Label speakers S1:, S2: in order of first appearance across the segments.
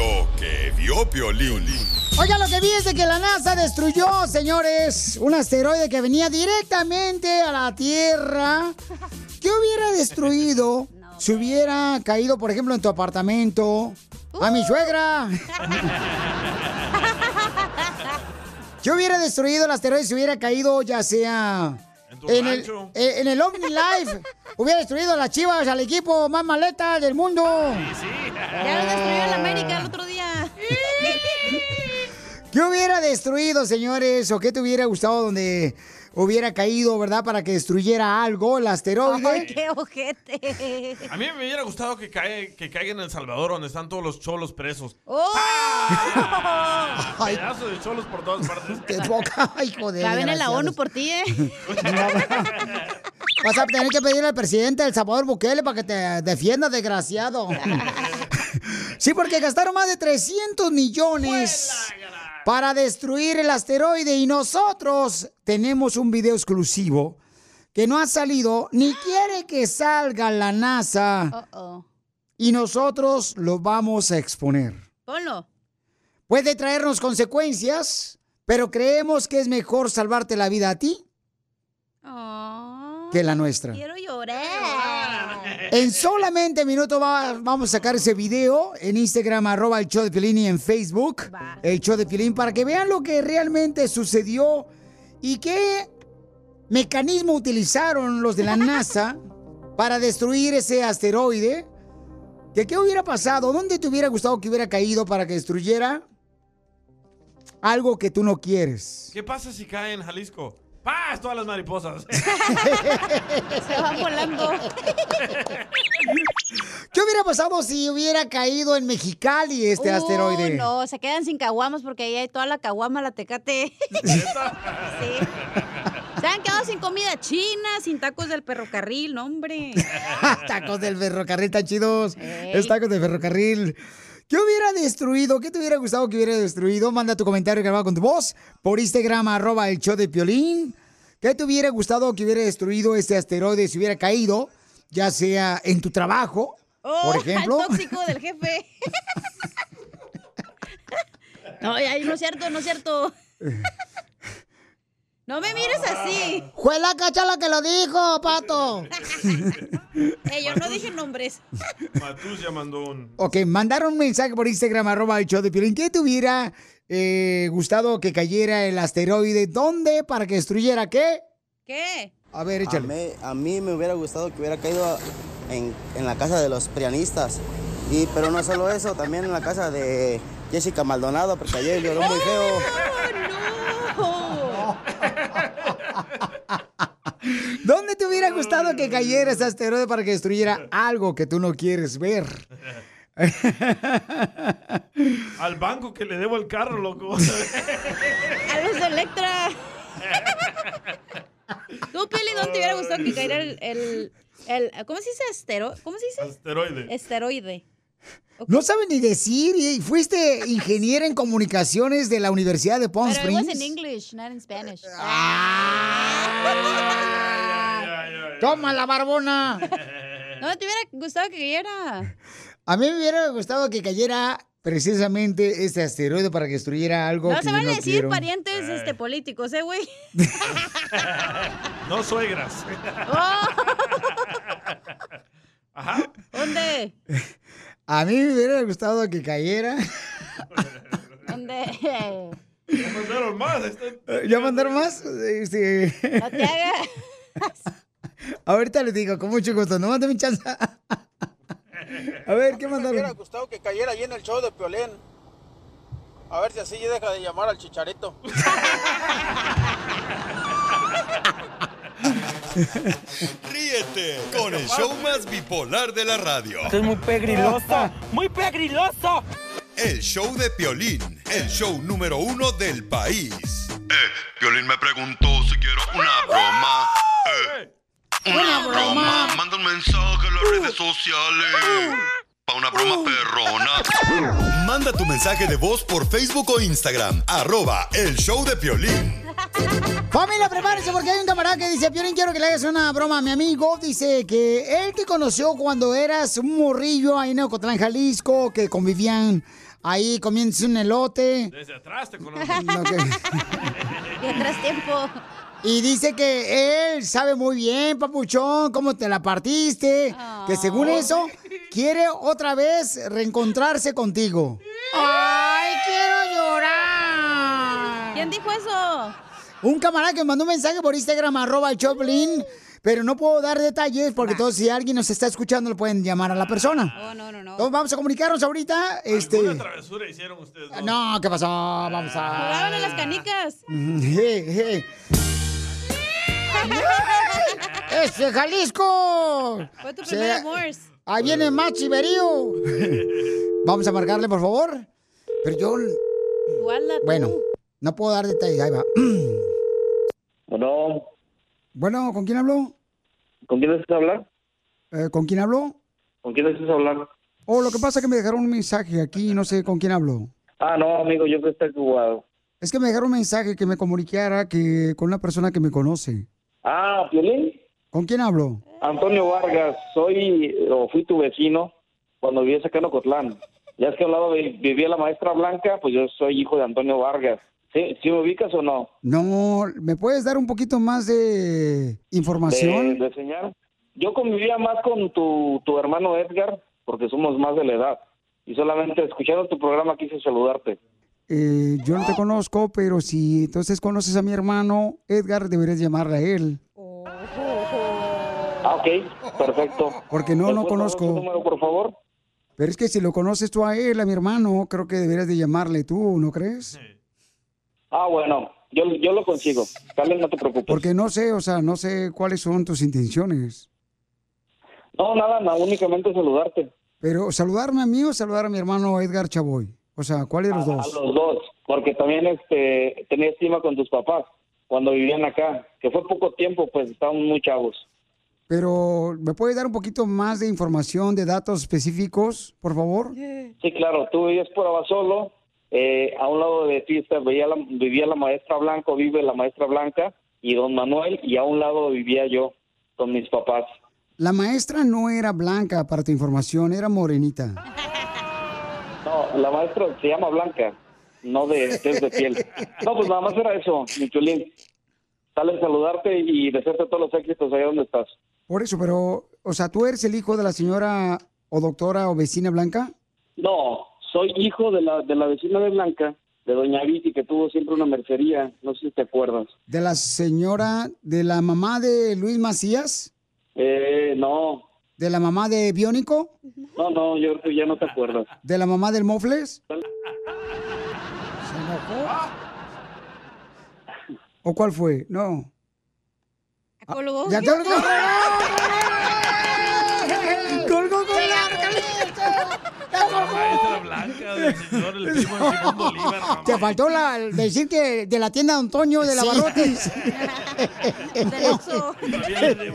S1: Lo que vio Piolín.
S2: Oiga, lo que vi es de que la NASA destruyó, señores, un asteroide que venía directamente a la Tierra. ¿Qué hubiera destruido si hubiera caído, por ejemplo, en tu apartamento? A mi suegra. ¿Qué hubiera destruido el asteroide si hubiera caído, ya sea en el,
S3: rancho.
S2: eh, en el OmniLife? hubiera destruido a las chivas, al equipo más maleta del mundo.
S4: Ya lo destruyó en América el otro día.
S2: ¿Qué hubiera destruido, señores? ¿O qué te hubiera gustado donde hubiera caído, verdad? Para que destruyera algo, el asteroide.
S4: Ay, qué ojete.
S3: A mí me hubiera gustado que, cae, que caiga en El Salvador, donde están todos los cholos presos.
S4: ¡Oh!
S3: Pedazo de cholos por todas partes.
S2: ¡Qué de
S4: Ya viene la. ONU por ti, ¿eh?
S2: Vas a tener que pedirle al presidente del Salvador Bukele para que te defienda, desgraciado. Sí, porque gastaron más de 300 millones para destruir el asteroide y nosotros tenemos un video exclusivo que no ha salido ni quiere que salga la NASA
S4: Uh-oh.
S2: y nosotros lo vamos a exponer.
S4: Ponlo.
S2: Puede traernos consecuencias, pero creemos que es mejor salvarte la vida a ti que la nuestra.
S4: Quiero llorar.
S2: En solamente minutos va- vamos a sacar ese video en Instagram, arroba el show de Piolín y en Facebook, el show de Piolín, para que vean lo que realmente sucedió y qué mecanismo utilizaron los de la NASA para destruir ese asteroide. ¿Que ¿Qué hubiera pasado? ¿Dónde te hubiera gustado que hubiera caído para que destruyera algo que tú no quieres?
S3: ¿Qué pasa si cae en Jalisco? ¡Paz! Todas las mariposas.
S4: Se van volando.
S2: ¿Qué hubiera pasado si hubiera caído en Mexicali este
S4: Uh,
S2: asteroide?
S4: No, se quedan sin caguamas porque ahí hay toda la caguama, la tecate. sí. Se han quedado sin comida china, sin tacos del perrocarril, no, hombre.
S2: tacos del ferrocarril tan chidos. Es tacos del ferrocarril. ¿Qué hubiera destruido? ¿Qué te hubiera gustado que hubiera destruido? Manda tu comentario grabado con tu voz por Instagram, arroba el show de Piolín. ¿Qué te hubiera gustado que hubiera destruido este asteroide si hubiera caído? Ya sea en tu trabajo,
S4: Oh,
S2: por ejemplo.
S4: Al tóxico del jefe. no, ay, no es cierto, no es cierto. No me mires así.
S2: Fue la cacha la que lo dijo, pato.
S4: Eh, yo no dije nombres.
S3: Matus ya mandó un...
S2: Ok, mandaron un mensaje por Instagram, arroba el show de Piolín. ¿Qué te hubiera eh, gustado que cayera el asteroide? ¿Dónde? ¿Para que destruyera qué?
S4: ¿Qué?
S2: A ver,
S5: A
S2: échale.
S5: mí, a mí me hubiera gustado que hubiera caído en, en la casa de los prianistas. Y, pero no solo eso, también en la casa de Jessica Maldonado, porque ayer lloró muy feo.
S2: ¿Dónde te hubiera gustado que cayera ese asteroide para que destruyera algo que tú no quieres ver?
S3: Al banco que le debo el carro, loco.
S4: A los Electra. Tú, Pili, ¿dónde te hubiera gustado que cayera el, el, el- ¿Cómo se dice astero? ¿Cómo se dice?
S3: Asteroide.
S4: Esteroide.
S2: No sabes ni decir, y fuiste ingeniera en comunicaciones de la Universidad de Palm
S4: Pero it was in
S2: Springs.
S4: English, not in Spanish.
S2: Toma la barbona.
S4: No, te hubiera gustado que cayera.
S2: A mí me hubiera gustado que cayera precisamente este asteroide para que destruyera algo
S4: No
S2: que
S4: se van a
S2: no
S4: decir
S2: quiero.
S4: parientes este, políticos, ¿eh, güey?
S3: No suegras. Ajá.
S4: ¿Dónde?
S2: A mí me hubiera gustado que cayera.
S4: ¿Dónde?
S3: Ya mandaron más. este-
S2: ¿Ya mandaron más? Este,
S4: No te hagas.
S2: Ahorita les digo, con mucho gusto. No mándame chance. A ver, ¿qué
S5: Me hubiera
S2: mandaron?
S5: gustado que cayera ahí en el show de Piolín. A ver si así deja de llamar al chicharito.
S1: Ríete con el show más bipolar de la radio.
S6: es muy pegriloso, muy pegriloso.
S1: El show de Piolín, el show número uno del país. Eh, Piolín me preguntó si quiero una broma. Eh, una broma. Manda un mensaje a las redes sociales. Una broma perrona. Manda tu mensaje de voz por Facebook o Instagram. Arroba el show de Piolín.
S2: Familia, prepárense porque hay un camarada que dice, Piolín, quiero que le hagas una broma a mi amigo. Dice que él te conoció cuando eras un morrillo ahí en Ocotlán, Jalisco, que convivían ahí comiéndose un elote.
S3: Desde atrás te conozco.
S2: No, que-
S4: Y atrás tiempo.
S2: Y dice que él sabe muy bien, papuchón, cómo te la partiste. Que según eso, quiere otra vez reencontrarse contigo. ¡Ay, quiero llorar!
S4: ¿Quién dijo eso?
S2: Un camarada que me mandó un mensaje por Instagram, arroba el Choplin, pero no puedo dar detalles porque todos, si alguien nos está escuchando, le pueden llamar a la persona.
S4: Oh, no, no, no.
S2: Entonces vamos a comunicarnos ahorita. Este.
S3: ¿Alguna travesura hicieron ustedes dos?
S2: No, ¿qué pasó? Vamos a.
S4: Jugaban a las canicas.
S2: Je, je. ¡Ese Jalisco!
S4: Fue tu primer amor.
S2: Ahí viene Machi Berío. Vamos a marcarle, por favor. Pero yo, bueno, no puedo dar detalles. Ahí va.
S7: Bueno,
S2: Bueno, ¿con quién habló?
S7: ¿con quién deseas hablar?
S2: Eh, ¿Con quién habló?
S7: ¿Con quién deseas hablar?
S2: Oh, lo que pasa es que me dejaron un mensaje aquí, no sé con quién habló.
S7: Ah, no, amigo, yo que estoy jugado.
S2: Es que me dejaron un mensaje que me comunicara que con una persona que me conoce.
S7: Ah, Piolín.
S2: ¿Con quién hablo?
S7: Antonio Vargas, soy o fui tu vecino cuando vivías acá en Ocotlán. Ya es que al lado de- vivía la maestra Blanca, pues yo soy hijo de Antonio Vargas. ¿Sí, ¿Sí me ubicas o no?
S2: No, ¿me puedes dar un poquito más de información?
S7: De, de señal. Yo convivía más con tu, tu hermano Edgar, porque somos más de la edad. Y solamente escuchando tu programa quise saludarte.
S2: Eh, yo no te conozco, pero si entonces conoces a mi hermano Edgar, deberías llamarle a él.
S7: Ah, ok, perfecto.
S2: Porque no,
S7: ¿Me
S2: no
S7: su
S2: conozco.
S7: número, por favor?
S2: Pero es que si lo conoces tú a él, a mi hermano, creo que deberías de llamarle tú, ¿no crees?
S7: Ah, bueno, yo, yo lo consigo. Dale, no te preocupes.
S2: Porque no sé, o sea, no sé cuáles son tus intenciones.
S7: No, nada, nada, únicamente saludarte.
S2: Pero saludarme a mí o saludar a mi hermano Edgar Chavoy. O sea, ¿cuál de los
S7: A
S2: dos?
S7: los dos, porque también este tenía estima con tus papás cuando vivían acá, que fue poco tiempo, pues estaban muy chavos.
S2: Pero, ¿me puedes dar un poquito más de información, de datos específicos, por favor?
S7: Sí, claro, tú vivías por Abasolo, eh, a un lado de ti está- veía la- vivía la maestra Blanco, vive la maestra Blanca y don Manuel, y a un lado vivía yo con mis papás.
S2: La maestra no era blanca, para tu información, era morenita.
S7: No, la maestra se llama Blanca, no de test de piel. No, pues nada más era eso, mi chulín. Sale a saludarte y desearte todos los éxitos allá donde estás.
S2: Por eso, pero, o sea, ¿tú eres el hijo de la señora o doctora o vecina blanca?
S7: No, soy hijo de la, de la vecina de Blanca, de doña Viti, que tuvo siempre una mercería, no sé si te acuerdas.
S2: ¿De la señora, de la mamá de Luis Macías?
S7: Eh, no,
S2: ¿De la mamá de Biónico?
S7: no, no, yo ya no te acuerdas.
S2: ¿De la mamá del Mofles? ¿O cuál fue? No.
S4: ¿Colgó?
S2: ¡Ya! ¡Colgó, colgó!
S3: La maestra blanca del señor, el primo de Simón Bolívar. mamá.
S2: Te faltó la, decir que de la tienda de Antonio de la Barrotes.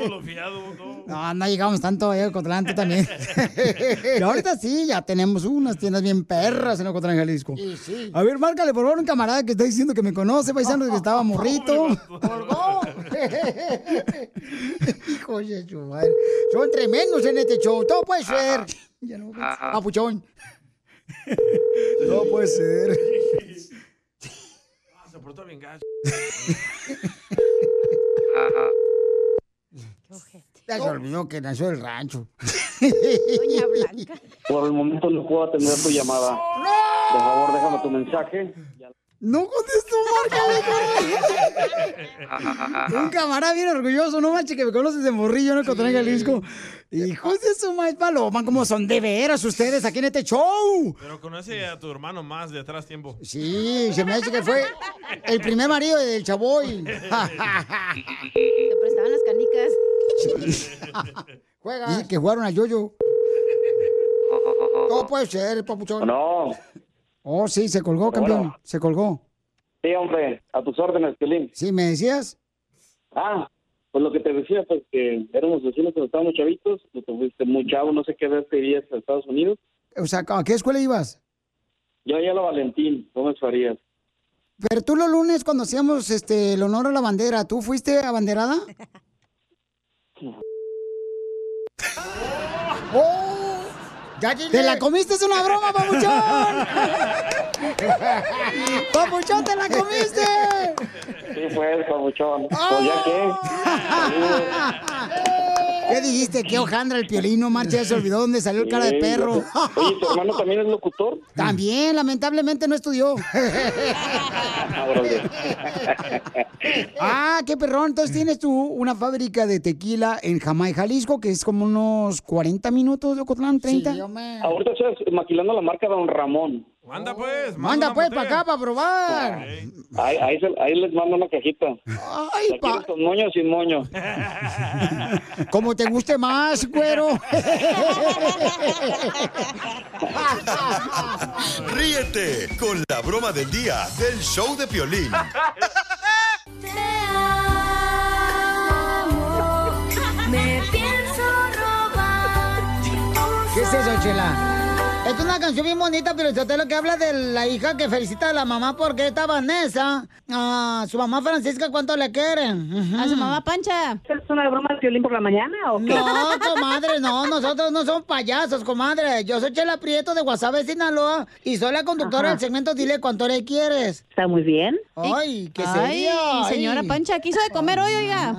S3: Lo fiado, ¿no?
S2: No, no llegamos tanto a Ocotlán, tú también. Y ahorita sí, ya tenemos unas tiendas bien perras en Ocotlán, Jalisco. A ver, márcale por favor un camarada que está diciendo que me conoce, paisano, que estaba morrito. ¡Colgó! Hijo de su madre. Son tremendos en este show. Todo puede ser. Ya no, papuchón. Todo puede ser.
S3: Ah, se portó bien gacho.
S2: Ya se olvidó que nació el rancho.
S4: Doña Blanca.
S7: Por el momento no puedo atender tu llamada. Por favor, déjame tu mensaje.
S2: No contestó, márcale. Un camarada bien orgulloso, no manches, que me conoces de morrillo, ¿no? Cotonel Jalisco. Hijos de su maíz paloma, como son de veras ustedes aquí en este show.
S3: Pero conoce a tu hermano más de atrás tiempo.
S2: Sí, se me hace que fue el primer marido del chavoy.
S4: Te prestaban las canicas.
S2: Juega. Dice que jugaron a yoyo. No puede ser, papuchón.
S7: No.
S2: Oh, sí, se colgó, campeón.
S7: Hola.
S2: Se colgó.
S7: Sí, hombre, a tus órdenes, Pelín.
S2: Sí, ¿me decías?
S7: Ah, pues lo que te decía, pues que éramos vecinos cuando estábamos chavitos, tú te fuiste muy chavo, no sé qué vez te irías a Estados Unidos.
S2: O sea, ¿a qué escuela ibas?
S7: Yo allá a la Valentín, Gómez Farías.
S2: Pero tú los lunes cuando hacíamos este el honor a la bandera, ¿tú fuiste abanderada? ¡Oh! ¡Te la comiste! ¡Es una broma, papuchón! ¡Papuchón, te la comiste!
S7: Sí, pues, papuchón. Pues ya qué.
S2: ¿Qué dijiste? ¿Qué hojandra el piolín? No manches, ya se olvidó dónde salió el cara de
S7: Sí,
S2: perro.
S7: Oye, ¿tu hermano también es locutor?
S2: También, lamentablemente no estudió.
S7: Ah.
S2: Ah, qué perrón. Entonces tienes tú una fábrica de tequila en Jamay, Jalisco, que es como unos 40 minutos de Ocotlán, 30.
S7: Ahorita estás maquilando la marca Don Ramón.
S3: Manda pues.
S2: Manda pues para acá para probar.
S7: Ahí, ahí, se- ahí les mando una cajita.
S2: Ay,
S7: ¿La quieres con moño o sin moño?
S2: Como te guste más, güero.
S1: Ríete con la broma del día del show de Piolín.
S8: Me pienso robar.
S2: ¿Qué es eso, Chela? Es una canción bien bonita, pero yo te lo que habla de la hija que felicita a la mamá porque esta Vanessa, a su mamá Francisca, ¿cuánto le quiere? A su mamá Pancha.
S9: ¿Es una broma de violín por la mañana o qué?
S2: No, comadre, no, nosotros no somos payasos, comadre. Yo soy Chela Prieto de Guasave, Sinaloa, y soy la conductora
S9: Ajá.
S2: del segmento Dile Cuánto le quieres.
S9: Está muy bien.
S2: Ay, qué
S4: Ay,
S2: sería.
S4: señora Pancha, ¿quiso de comer hoy, oiga?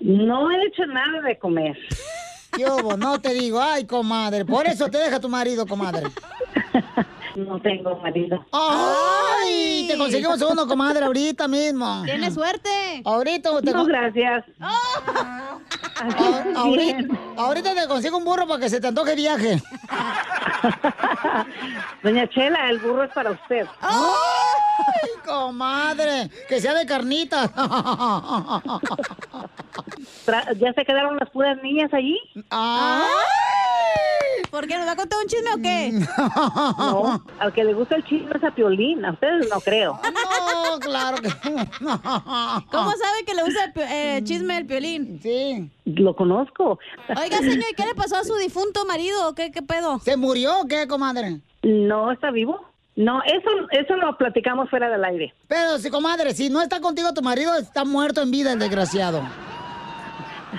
S9: No he hecho nada de comer.
S2: ¿Qué hubo? No te digo, ay, comadre. Por eso te deja tu marido, comadre.
S9: No tengo marido.
S2: ¡Ay! Te conseguimos uno, comadre, ahorita mismo.
S4: Tiene suerte.
S2: Ahorita te
S9: No, gracias.
S2: Ah, ahorita, ahorita te consigo un burro para que se te antoje viaje.
S9: Doña Chela, el burro es para usted.
S2: ¡Ay, comadre! Que sea de carnita.
S9: ¿Ya se quedaron las puras niñas allí?
S4: ¿Por qué? ¿Nos va a contar un chisme o qué?
S9: No, al que le gusta el chisme es a Piolín. A ustedes no creo.
S2: No, claro que
S4: ¿Cómo sabe que le gusta el eh, chisme el piolín?
S2: Sí.
S9: Lo conozco.
S4: Oiga, señor, ¿y qué le pasó a su difunto marido? ¿Qué, qué pedo?
S2: ¿Se murió o qué, comadre?
S9: No, ¿está vivo? No, eso, eso lo platicamos fuera del aire.
S2: Pero, si, comadre, si no está contigo tu marido, está muerto en vida el desgraciado.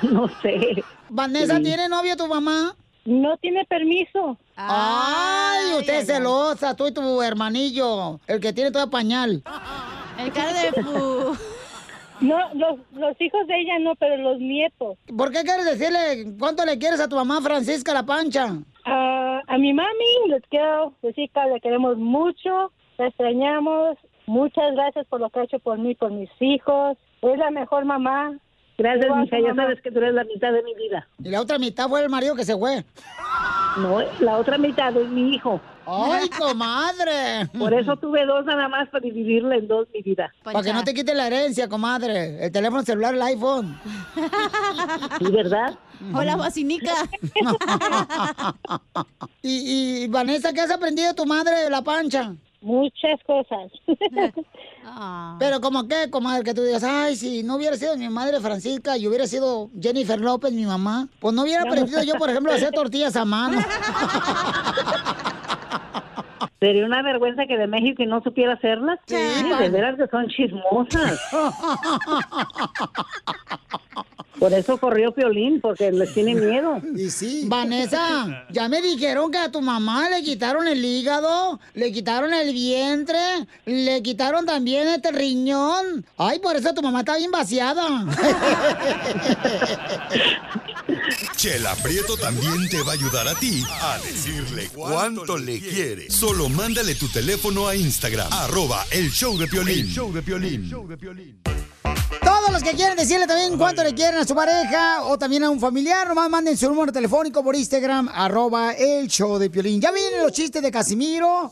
S9: No sé.
S2: Vanessa,
S9: Sí.
S2: ¿tiene novio tu mamá?
S9: No tiene permiso.
S2: Ay, usted es celosa, tú y tu hermanillo, el que tiene todo pañal.
S4: El cara de fu.
S10: No, los, los hijos de ella no, pero los nietos.
S2: ¿Por qué quieres decirle cuánto le quieres a tu mamá Francisca La Pancha?
S10: Ah, a mi mami les quiero decir que le queremos mucho, la extrañamos. Muchas gracias por lo que ha hecho por mí, por mis hijos. Es la mejor mamá.
S9: Gracias, mija. Ya sabes que tú eres la mitad de mi vida.
S2: Y la otra mitad fue el marido que se fue.
S9: No, la otra mitad es mi hijo.
S2: ¡Ay, comadre!
S9: Por eso tuve dos nada más para dividirla en dos mi vida.
S2: Para que no te quite la herencia, comadre. El teléfono celular, el iPhone.
S9: ¿Y verdad?
S4: O la vacinica.
S2: y, y, Vanessa, ¿qué has aprendido de tu madre de La Pancha?
S10: Muchas cosas.
S2: Pero como qué, comadre, que tú digas, ay, si no hubiera sido mi madre Francisca y hubiera sido Jennifer López, mi mamá, pues no hubiera aprendido yo, por ejemplo, a hacer tortillas a mano.
S9: Sería una vergüenza que de México y no supiera hacerlas. Sí, de veras que son chismosas. Por eso corrió Piolín, porque les tiene miedo.
S2: Y sí. Vanessa, ya me dijeron que a tu mamá le quitaron el hígado, le quitaron el vientre, le quitaron también este riñón. Ay, por eso tu mamá está bien vaciada.
S1: Chela Prieto también te va a ayudar a ti a decirle cuánto le quiere. Solo mándale tu teléfono a Instagram, arroba el show de Piolín.
S2: El
S1: show de Piolín.
S2: Todos los que quieren decirle también cuánto le quieren a su pareja o también a un familiar, nomás manden su número telefónico por Instagram, arroba el show de Piolín. Ya vienen los chistes de Casimiro.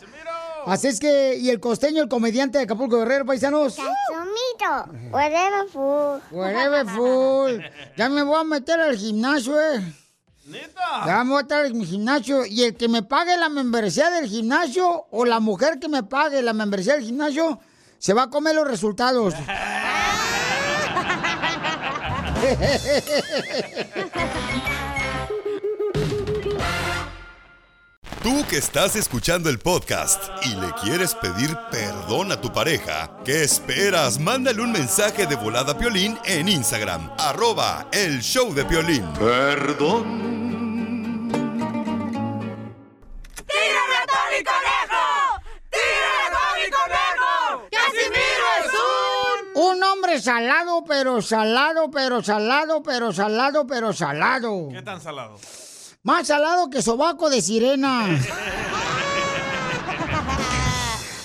S2: Así es que, y el costeño, el comediante de Acapulco Guerrero, paisanos.
S11: Casumito, whatever fool.
S2: Whatever, fool. Ya me voy a meter al gimnasio, eh. Ya me voy a meter al gimnasio. Y el que me pague la membresía del gimnasio o la mujer que me pague la membresía del gimnasio se va a comer los resultados.
S1: Tú que estás escuchando el podcast y le quieres pedir perdón a tu pareja, ¿qué esperas? Mándale un mensaje de volada Piolín en Instagram, arroba el show de Piolín. Perdón.
S11: Un...
S2: Hombre salado, pero salado, pero salado, pero salado, pero salado.
S3: ¿Qué tan salado?
S2: Más salado que sobaco de sirena.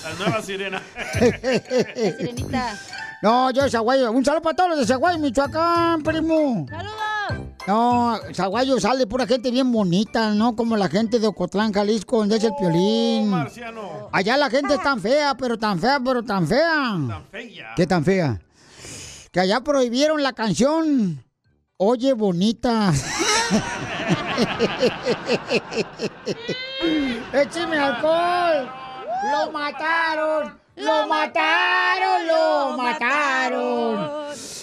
S3: La nueva sirena.
S4: Sirenita.
S2: No, yo Zaguayo. Un saludo para todos los de Zaguayo, Michoacán, primo.
S4: ¡Saludos!
S2: No, Zaguayo sale pura gente bien bonita, ¿no? Como la gente de Ocotlán, Jalisco, donde es el piolín. Allá la gente es tan fea, pero tan fea, pero tan fea.
S3: Tan fea.
S2: ¿Qué tan fea? Que allá prohibieron la canción Oye Bonita. ¡Écheme alcohol! ¡Lo mataron! ¡Lo mataron! ¡Lo mataron!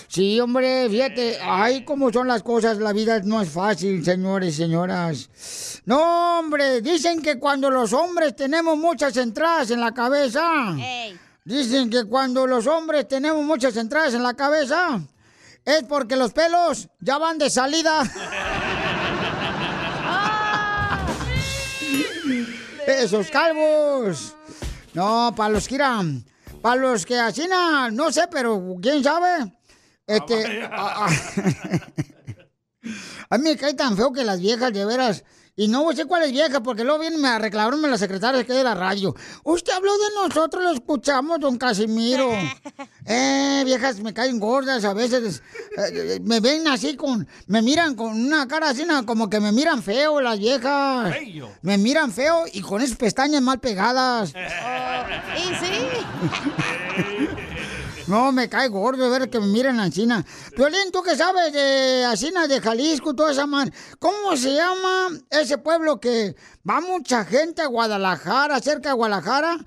S2: Sí, hombre, fíjate, ay, cómo son las cosas, la vida no es fácil, señores y señoras. No, hombre, dicen que cuando los hombres tenemos muchas entradas en la cabeza, dicen que cuando los hombres tenemos muchas entradas en la cabeza, es porque los pelos ya van de salida. Esos calvos. No, para los que irán. Para los que así, no sé, pero quién sabe. Este. a, a- a mí me cae tan feo que las viejas, de veras. Y no sé cuáles viejas, porque luego vienen a reclamarme las secretarias que de la radio. Usted habló de nosotros, lo escuchamos, don Casimiro. Eh, viejas me caen gordas a veces. eh, eh, me ven así con. Me miran con una cara así, como que me miran feo las viejas.
S11: Bello.
S2: Me miran feo y con esas pestañas mal pegadas.
S4: Y sí.
S2: No, me cae gordo ver que me miren Ancina. Violín, ¿tú qué sabes de Ancina, de Jalisco, toda esa man? ¿Cómo se llama ese pueblo que va mucha gente a Guadalajara, cerca de Guadalajara?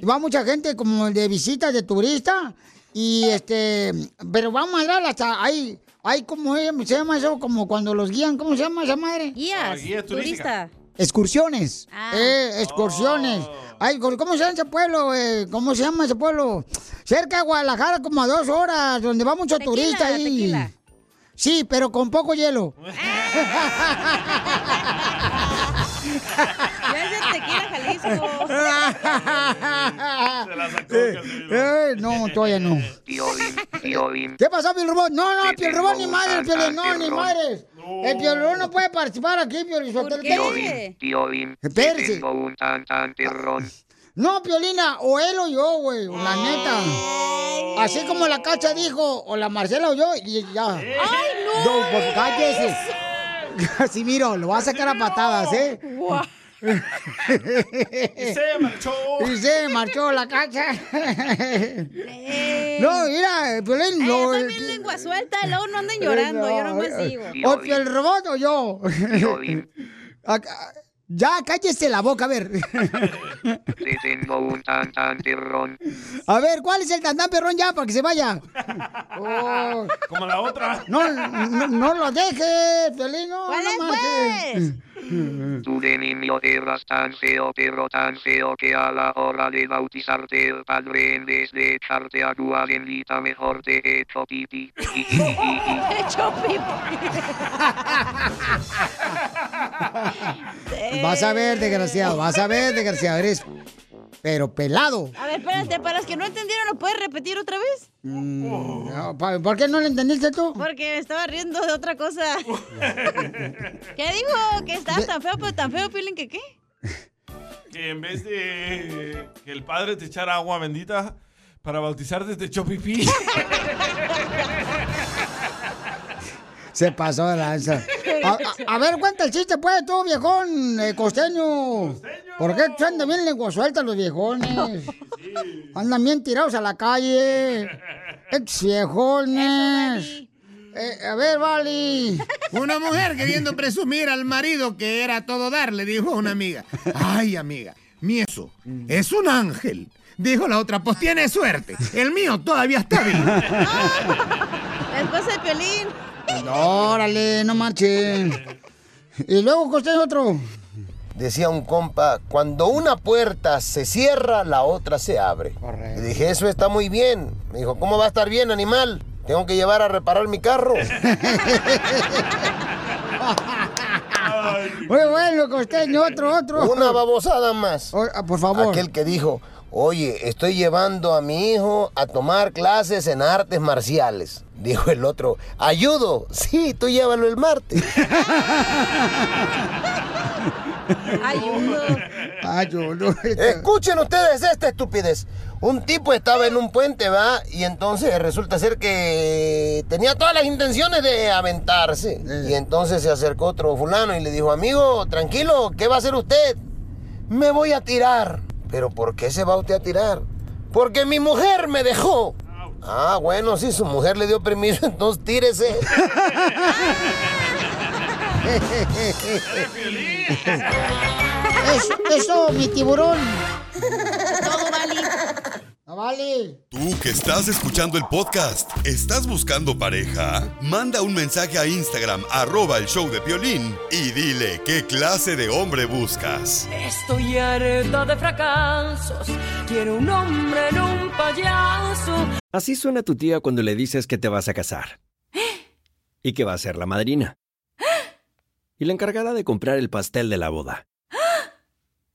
S2: Y va mucha gente como de visita, de turista. Y este, pero vamos a ir hasta ahí. Hay como se llama eso, como cuando los guían, ¿cómo se llama esa madre?
S4: Guías, Ah, guía turista.
S2: Excursiones.
S4: Ah.
S2: Eh, excursiones. Ay, ¿cómo se llama ese pueblo? eh? ¿Cómo se llama ese pueblo? Cerca de Guadalajara, como a dos horas, donde va mucho
S4: Tequila,
S2: turista ahí.
S4: tequila.
S2: Sí, pero con poco hielo.
S4: Ya es de tequila, Jalisco.
S2: Eh, no, todavía no. ¿Qué pasó, Piel Robot? No, no, Piel Robot ni madre, Piel, no, ni madre. El Robot no puede participar aquí, Piel ¿Por
S4: qué?
S12: Piolín,
S2: Espérese.
S12: tengo un tan tan terrón.
S2: No, Piolina, o él o yo, güey, la neta. Así como la cacha dijo, o la Marcela o yo, y ya. ¡Ay, no! pues cállese. Casimiro, lo va a sacar a patadas, ¿eh?
S3: Y se marchó.
S2: Y se marchó la cacha. no, mira, Piolín,
S4: Ay,
S2: lo...
S4: yo también lengua suelta, luego no anden llorando, yo no me sigo.
S2: O el robot o yo. Acá- Ya, cállese la boca, a ver.
S12: Te tengo un tan tan perrón.
S2: A ver, ¿cuál es el tantán perrón ya para que se vaya? Oh.
S3: Como la otra.
S2: No, no, no lo dejes, Piolín, no,
S4: ¿Cuál
S2: no
S4: es,
S2: marches.
S12: Tú de niño eras tan feo, pero tan feo que a la hora de bautizarte el padre en vez de echarte agua bendita mejor te echó pipí.
S4: Hecho
S2: Vas a ver, desgraciado, vas a ver, desgraciado, eres pero pelado.
S4: A ver, espérate, para los que no entendieron, ¿lo puedes repetir otra vez?
S2: Mm, no, ¿Por qué no lo entendiste tú?
S4: Porque me estaba riendo de otra cosa. ¿Qué dijo? Que estaba tan feo, pero tan feo, Piolín, que qué?
S3: Que en vez de que el padre te echara agua bendita para bautizarte, te echó pipí.
S2: Se pasó de lanza. A, a- a ver, cuenta el chiste, pues, tú, viejón eh, costeño. ¿Por qué andan bien lengua suelta los viejones? Andan bien tirados a la calle. Ex viejones. Eh, a ver, Vali.
S13: Una mujer queriendo presumir al marido que era todo dar, le dijo a una amiga. Ay, amiga, mi eso es un ángel. Dijo la otra, pues tiene suerte. El mío todavía está vivo.
S4: La esposa de Piolín.
S2: Órale, no marchen. Y luego costeño otro.
S14: Decía un compa, cuando una puerta se cierra, la otra se abre. Le dije, eso está muy bien. Me dijo, ¿cómo va a estar bien, animal? Tengo que llevar a reparar mi carro.
S2: Muy bueno, costeño, otro, otro.
S14: Una babosada más.
S2: por favor.
S14: Aquel que dijo, oye, estoy llevando a mi hijo a tomar clases en artes marciales. Dijo el otro, ayudo. Sí, tú llévalo el martes.
S4: Ayudo.
S2: Ayudo.
S14: Escuchen ustedes esta estupidez. Un tipo estaba en un puente, va, y entonces resulta ser que tenía todas las intenciones de aventarse. Y entonces se acercó otro fulano y le dijo, amigo, tranquilo, ¿qué va a hacer usted? Me voy a tirar. ¿Pero por qué se va usted a tirar? Porque mi mujer me dejó. Ah, bueno, si su mujer le dio permiso, entonces tírese.
S2: Eso, eso, mi tiburón.
S4: Todo.
S2: No vale.
S1: Tú que estás escuchando el podcast, ¿estás buscando pareja? Manda un mensaje a Instagram, arroba el show de Piolín, y dile qué clase de hombre buscas.
S15: Estoy harta de fracasos. Quiero un hombre en un payaso.
S16: Así suena tu tía cuando le dices que te vas a casar. Y que va a ser la madrina. Y la encargada de comprar el pastel de la boda.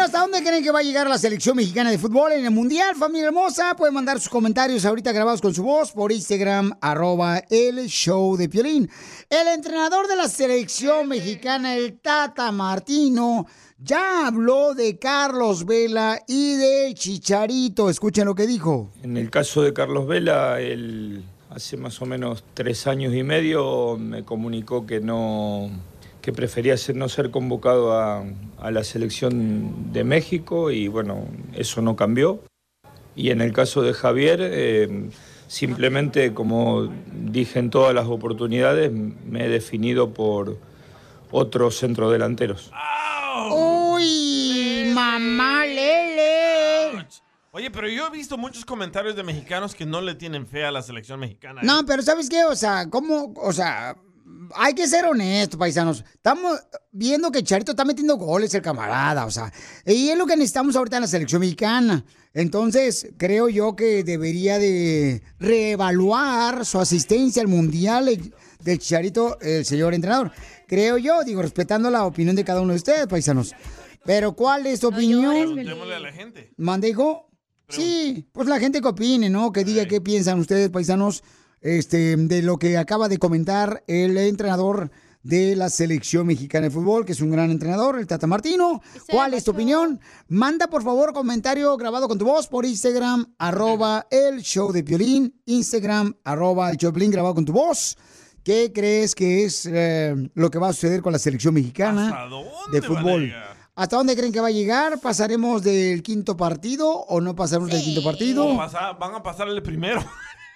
S2: ¿hasta dónde creen que va a llegar la selección mexicana de fútbol en el Mundial, familia hermosa? Pueden mandar sus comentarios ahorita grabados con su voz por Instagram, arroba el show de Piolín. El entrenador de la selección mexicana, el Tata Martino, ya habló de Carlos Vela y de Chicharito. Escuchen lo que dijo.
S17: En el caso de Carlos Vela, él hace más o menos tres años y medio me comunicó que no que prefería ser- no ser convocado a, a la selección de México y bueno, eso no cambió. Y en el caso de Javier, eh, simplemente como dije en todas las oportunidades, me he definido por otros centrodelanteros.
S2: ¡Uy, mamá Lele!
S3: Oye, pero yo he visto muchos comentarios de mexicanos que no le tienen fe a la selección mexicana. ¿eh?
S2: No, pero ¿sabes qué? O sea, ¿cómo? O sea, hay que ser honestos, paisanos. Estamos viendo que Charito está metiendo goles, el camarada, o sea, y es lo que necesitamos ahorita en la selección mexicana. Entonces, creo yo que debería de reevaluar su asistencia al Mundial del Chicharito, el señor entrenador. Creo yo, digo, respetando la opinión de cada uno de ustedes, paisanos. Pero, ¿cuál es tu opinión?
S3: Preguntémosle a la gente.
S2: ¿Mandejo? Sí, pues la gente que opine, ¿no? Que diga qué piensan ustedes, paisanos, este, de lo que acaba de comentar el entrenador de la selección mexicana de fútbol, que es un gran entrenador, el Tata Martino. ¿Cuál es tu opinión? Manda, por favor, comentario grabado con tu voz por Instagram, arroba el show de Piolín, Instagram, arroba el show de Piolín, grabado con tu voz. ¿Qué crees que es eh, lo que va a suceder con la selección mexicana de fútbol? ¿Hasta dónde creen que va a llegar? ¿Pasaremos del quinto partido o no pasaremos del quinto partido?
S3: Pasa- van a pasar el primero.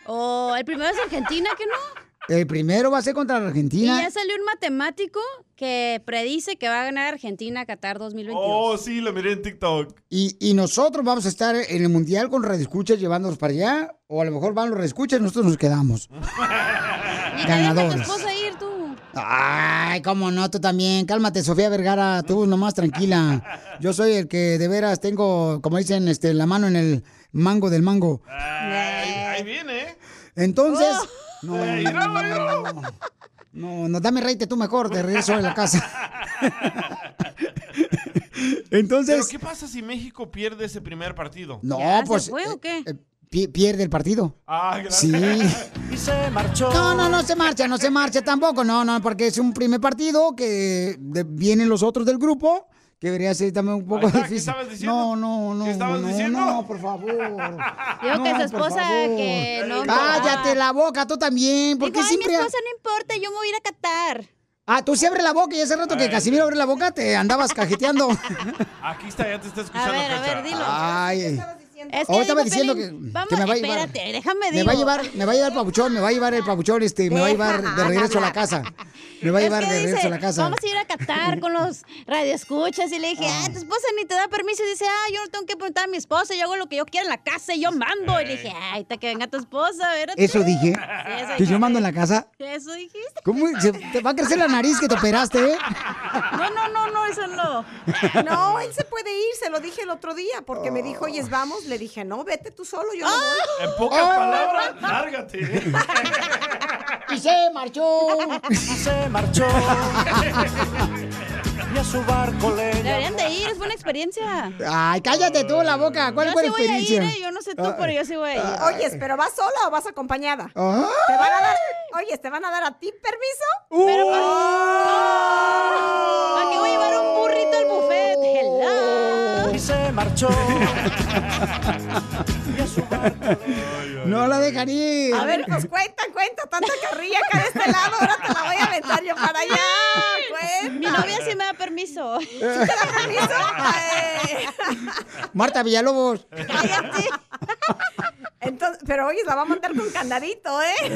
S4: O el primero es Argentina, ¿que no?
S2: El primero va a ser contra la
S4: Y
S2: Argentina.
S4: ya salió un matemático que predice que va a ganar Argentina Qatar 2022.
S3: Oh, sí, lo miré en TikTok.
S2: Y, y nosotros vamos a estar en el Mundial con redescuchas llevándolos para allá. O a lo mejor van los redescuchas y nosotros nos quedamos.
S4: y te deja tu
S2: ganadores.
S4: esposa ir tú.
S2: Ay, cómo no, tú también. Cálmate, Sofía Vergara, tú nomás tranquila. Yo soy el que de veras tengo, como dicen, este, la mano en el mango del mango.
S3: Ahí, ahí viene, ¿eh?
S2: Entonces,
S4: Oh.
S2: no, no, no, no, no, dame reite tú mejor, de regreso a la casa. Entonces,
S3: ¿Pero qué pasa si México pierde ese primer partido?
S2: no, pues
S4: o qué?
S2: eh, pi- pierde el partido.
S3: Ah, gracias.
S2: Sí.
S18: Y se marchó.
S2: No, no, no se marcha, no se marcha tampoco, no, no, porque es un primer partido que de- vienen los otros del grupo, que debería ser también un poco
S3: está, ¿qué
S2: difícil.
S3: estabas diciendo?
S2: No, no, no,
S3: ¿Qué estabas
S2: no,
S3: diciendo?
S2: no, por favor.
S4: Digo que su esposa que no...
S2: Cállate la boca, tú también, porque
S4: Digo, ay,
S2: siempre...
S4: mi esposa no importa, yo me voy a ir a Qatar.
S2: Ah, tú sí abres la boca y hace rato que Casimiro abre la boca te andabas cajeteando.
S3: Aquí está, ya te está
S4: A
S3: escuchando.
S4: ver, a ver, dilo.
S2: Ay.
S4: Es que
S2: estaba diciendo
S4: Pelín,
S2: que,
S4: vamos,
S2: que me va a llevar.
S4: espérate, déjame
S2: Me
S4: digo.
S2: va a llevar, me va a llevar el papuchón, me va a llevar el papuchón, este, me va a llevar de regreso a la casa. Me va a llevar de regreso a la casa.
S4: Vamos a ir a Qatar con los radioescuchas. Y le dije, ah, tu esposa ni te da permiso. Y dice, ah, yo no tengo que preguntar a mi esposa. Yo hago lo que yo quiera en la casa y yo mando. Y le dije, ay, hasta que venga tu esposa, espérate.
S2: Eso dije.
S4: eso
S2: Que yo mando en la casa.
S4: Eso dijiste.
S2: ¿Cómo? Se- te va a crecer la nariz que te operaste, ¿eh?
S4: No, no, no, no, eso no.
S19: No, él se puede ir, se lo dije el otro día, porque me dijo, oye, vamos. Le dije, no, vete tú solo, yo no voy.
S3: En pocas palabras, lárgate.
S2: Y se marchó.
S18: Y se marchó. y a su barco le
S4: Deberían de ir, es buena experiencia.
S2: Ay, cállate tú la boca. ¿Cuál
S4: Yo
S2: fue
S4: sí voy a ir,
S2: experiencia?
S4: ¿eh? Yo no sé tú, pero yo sí voy a ir.
S19: Oye, ¿pero vas sola o vas acompañada?
S2: Ah.
S19: ¿Te van a dar, oye, ¿te van a dar a ti permiso?
S4: Pero para, ¿para qué voy a llevar un burrito al buffet? Hello.
S18: y se marchó.
S2: No la dejan ir.
S19: A ver, pues cuenta, cuenta, tanta carrilla acá de este lado, ahora te la voy a aventar yo para allá. Cuenta.
S4: Mi novia sí me da permiso.
S19: ¿Sí te da permiso?
S2: Marta Villalobos.
S19: Cállate. Entonces, pero oye, la va a mandar con candadito, ¿eh?
S4: Ahí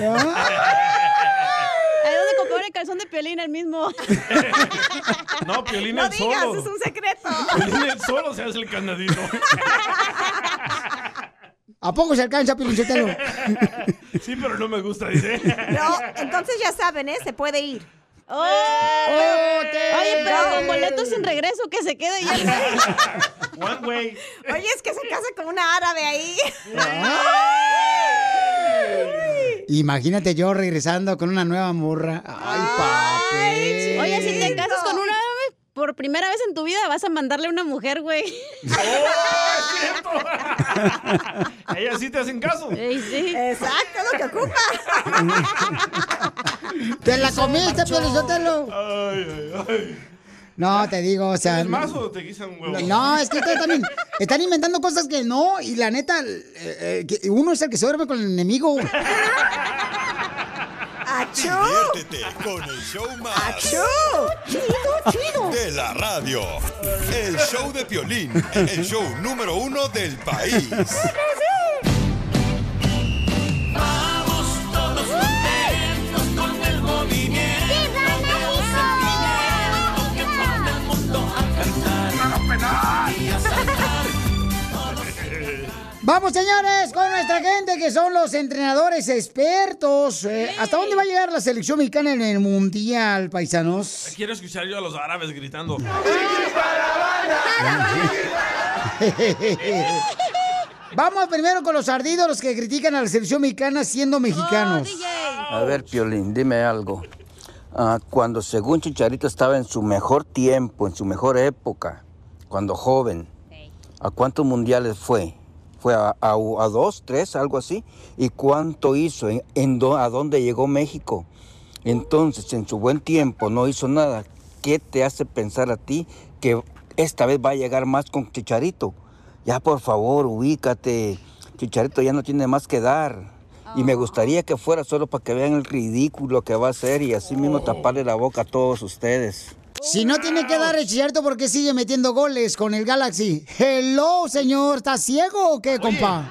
S4: donde compró el calzón de piolín el mismo.
S3: No, Piolín
S19: No
S3: el
S19: digas,
S3: solo.
S19: es un secreto.
S3: Piolín el solo se hace el candadito.
S2: ¿A poco se alcanza, Pilinchotelo?
S3: Sí, pero no me gusta, dice.
S19: No, entonces ya saben, ¿eh? Se puede ir.
S4: Oh,
S2: Oh,
S4: Oye, pero con boletos sin regreso que se quede ya.
S3: One way.
S19: Oye, es que se casa con una árabe ahí.
S2: Imagínate yo regresando con una nueva morra. Ay, papi.
S4: Oye, si te casas con una por primera vez en tu vida, vas a mandarle una mujer, güey.
S3: Ellas sí te hacen caso.
S4: Ey, sí.
S19: Exacto, lo que ocupa.
S2: Te la comiste, Pelizotelo.
S3: Ay, ay, ay.
S2: No, te digo, o sea.
S3: ¿Tienes más o te quitan un huevo?
S2: No, es que ustedes también están inventando cosas que no, y la neta, eh, eh, que uno es el que se duerme con el enemigo.
S19: ¡Achú!
S1: Diviértete con el show más.
S19: ¡Achú! ¡Chido, chido!
S1: De la radio. El show de Piolín. El show número uno del país.
S20: Vamos,
S2: señores, con nuestra gente que son los entrenadores expertos. Eh, ¿Hasta dónde va a llegar la selección mexicana en el mundial, paisanos?
S3: Quiero escuchar yo a los árabes gritando.
S2: Vamos primero con los ardidos, los que critican a la selección mexicana siendo mexicanos.
S21: A ver, Piolín, dime algo. Ah, cuando según Chicharito estaba en su mejor tiempo, en su mejor época, cuando joven, ¿a cuántos mundiales fue? ¿Fue a, a- a dos, tres, algo así? ¿Y cuánto hizo? ¿En, en ¿A dónde llegó México? Entonces, en su buen tiempo no hizo nada. ¿Qué te hace pensar a ti que esta vez va a llegar más con Chicharito? Ya, por favor, ubícate. Chicharito ya no tiene más que dar. Y me gustaría que fuera solo para que vean el ridículo que va a hacer y así mismo taparle la boca a todos ustedes.
S2: Si no tiene que dar el cierto, ¿por qué sigue metiendo goles con el Galaxy? Hello, señor, ¿estás ciego o qué, compa?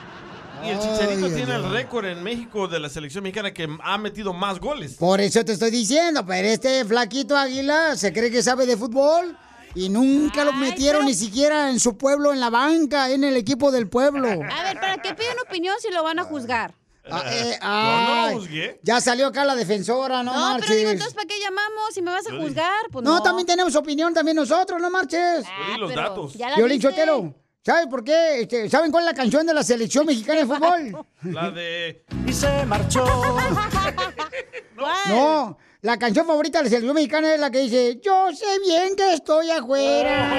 S3: Y el Chicharito
S2: Ay,
S3: tiene el récord en México de la selección mexicana que ha metido más goles.
S2: Por eso te estoy diciendo, pero este flaquito Águila se cree que sabe de fútbol y nunca lo metieron ni siquiera en su pueblo, en la banca, en el equipo del pueblo.
S4: A ver, ¿para qué piden opinión si lo van a juzgar?
S2: Ah, eh,
S3: No, no juzgué.
S2: Ya salió acá la defensora, no,
S4: No,
S2: marches.
S4: pero digo, entonces, ¿para qué llamamos? Si me vas a
S3: Yo
S4: juzgar, pues
S2: no,
S4: no.
S2: también tenemos opinión, también nosotros, no marches.
S3: Yo di los
S4: pero
S3: datos.
S2: Violín
S4: viste.
S2: Sotelo, ¿saben por qué? Este, ¿Saben cuál es la canción de la selección mexicana de fútbol?
S3: La de...
S18: Y se marchó.
S2: No, la canción favorita de la selección mexicana es la que dice, yo sé bien que estoy afuera.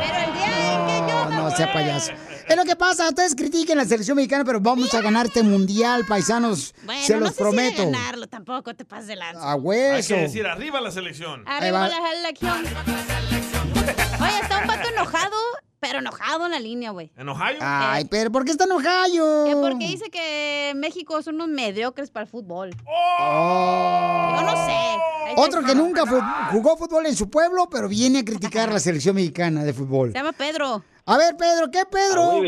S4: Pero el día en que yo
S2: No, no sea payaso. Es lo que pasa, ustedes critiquen la selección mexicana, pero vamos a ganar este mundial, paisanos.
S4: Bueno,
S2: se
S4: no
S2: los
S4: sé si
S2: prometo.
S4: de ganarlo, tampoco te pases de lanza.
S2: A
S3: Hay
S2: hueso.
S3: que decir arriba la selección.
S4: Arriba la selección. Oye, está un vato enojado, pero enojado en la línea, güey.
S3: ¿En Ohio?
S2: Ay, pero ¿por qué está enojado?
S4: Que porque dice que México son unos mediocres para el fútbol.
S2: Oh.
S4: Yo no sé.
S2: Otro que nunca jugó fútbol en su pueblo, pero viene a criticar la selección mexicana de fútbol.
S4: Se llama Pedro.
S2: A ver, Pedro, ¿qué Pedro?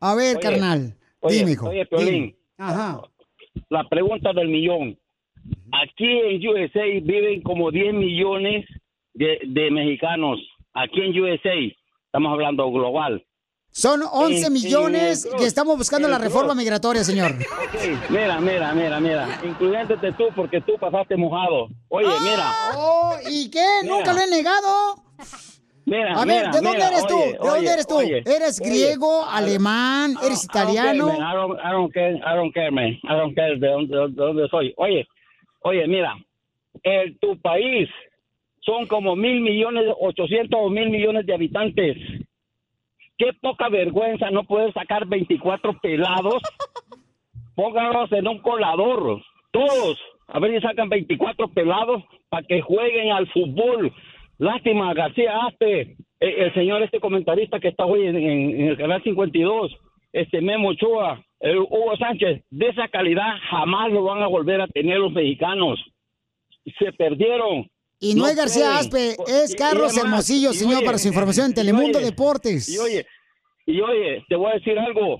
S22: Ah.
S2: A ver,
S22: Oye,
S2: carnal.
S22: Oye,
S2: Dime, hijo.
S22: oye, Piolín.
S2: Dime. Ajá.
S22: La pregunta del millón. Aquí en USA viven como 10 millones de, de mexicanos. Aquí en USA. Estamos hablando global.
S2: Son 11
S22: En- en
S2: millones
S22: el
S2: que estamos buscando
S22: en
S2: la reforma migratoria, señor.
S22: Mira, mira, mira, mira. Incluyéndote tú porque tú pasaste mojado. Oye, mira.
S2: Oh, ¿y qué?
S22: Mira.
S2: Nunca lo he negado.
S22: Mira,
S2: A ver,
S22: mira,
S2: ¿de dónde
S22: mira,
S2: eres tú?
S22: oye,
S2: ¿De dónde eres tú?
S22: oye,
S2: ¿Eres
S22: oye.
S2: griego, alemán, eres
S22: don't care,
S2: italiano?
S22: I don't, I don't care, I don't care, man. I don't care de dónde, de dónde soy. Oye, oye, mira, en tu país son como mil millones, ochocientos o mil millones de habitantes. Qué poca vergüenza no puedes sacar 24 pelados. Pónganlos en un colador, todos. A ver si sacan 24 pelados para que jueguen al fútbol. Lástima, García Aspe, el, el señor este comentarista que está hoy en, en- en el canal 52, este Memo Ochoa, el Hugo Sánchez, de esa calidad jamás lo van a volver a tener los mexicanos. Se perdieron.
S2: Y no, es García. Aspe, es Carlos
S22: además,
S2: Hermosillo, señor,
S22: oye,
S2: para su información en
S22: y
S2: Telemundo
S22: oye,
S2: Deportes.
S22: Y oye, y oye, te voy a decir algo.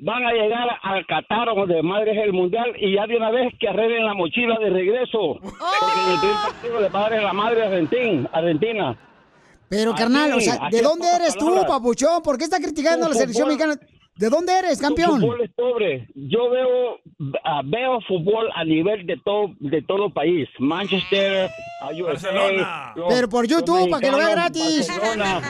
S22: Van a llegar al Qatar de madres el mundial y ya de una vez que arreglen la mochila de regreso. Porque en el primer partido le va a dar la madre Argentina. Argentina.
S2: Pero,
S22: Aquí,
S2: carnal, o sea, ¿de dónde eres tú, papuchón? ¿Por qué está criticando a la selección
S22: fútbol-
S2: mexicana? ¿De dónde eres, campeón?
S22: fútbol es pobre. Yo veo ah, veo fútbol a nivel de todo de todo el país. Manchester, USA,
S3: Barcelona.
S22: los-
S2: Pero por YouTube, para que lo vea gratis.
S22: Barcelona.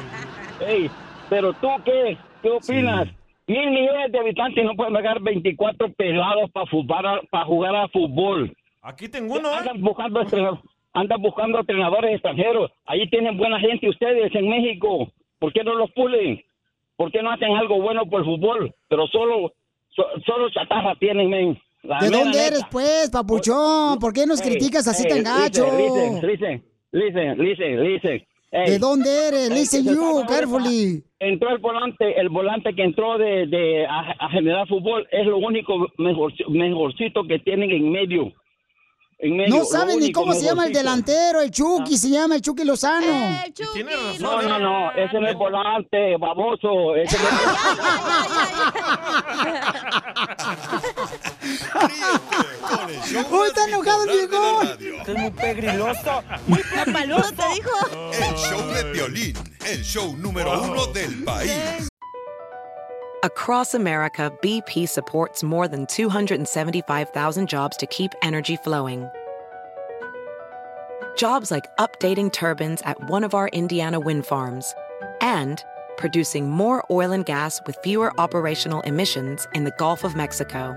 S22: Ey, pero tú qué? ¿Qué opinas? Mil millones de habitantes y no pueden pagar 24 pelados para jugar, para jugar a fútbol.
S3: Aquí tengo uno. ¿eh?
S22: Andan buscando, entre- andan buscando entrenadores extranjeros. Ahí tienen buena gente ustedes en México. ¿Por qué no los pulen? ¿Por qué no hacen algo bueno por el fútbol? Pero solo, so- solo chatarra tienen, men. La
S2: ¿De dónde
S22: neta.
S2: eres, pues, papuchón? ¿Por qué nos criticas así
S22: ey,
S2: tan gacho?
S22: Listen, listen, listen, listen, listen.
S2: ¿De dónde eres? Listen you, carefully.
S22: Entró el volante, el volante que entró de, de a, a generar fútbol es lo único mejor, mejorcito que tienen en medio. En medio,
S2: No saben ni cómo se llama el delantero, el Chucky, se llama el Chucky Lozano.
S22: No, no, no, ese no es volante, baboso. Ese no
S2: ¡Uy, está enojado el viejo!
S18: Es muy pegriloso.
S4: Papaloso te dijo.
S1: El show de Piolín, el show número uno del país.
S23: Across America, BP supports more than 275,000 jobs to keep energy flowing. Jobs like updating turbines at one of our Indiana wind farms and producing more oil and gas with fewer operational emissions in the Gulf of Mexico.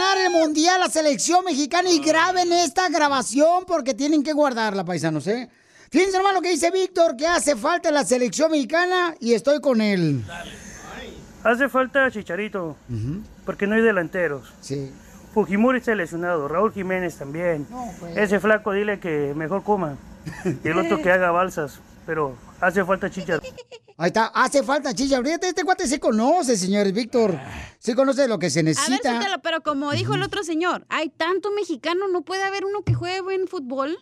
S2: Ganar el Mundial, la selección mexicana. Y graben esta grabación porque tienen que guardarla, paisanos, ¿eh? Fíjense nomás lo que dice Víctor, que hace falta la selección mexicana y estoy con él.
S24: Hace falta Chicharito, porque no hay delanteros.
S2: Sí.
S24: Fujimori está lesionado, Raúl Jiménez también.
S2: pues.
S24: Ese flaco dile que mejor coma. Y el otro que haga balsas. Pero hace falta Chicharito.
S2: Ahí está, hace falta. Ahorita este cuate se conoce, señores, Víctor. Sí conoce lo que se
S4: A ver,
S2: necesita.
S4: pero como dijo el otro señor, hay tanto mexicano, no puede haber uno que juegue buen fútbol.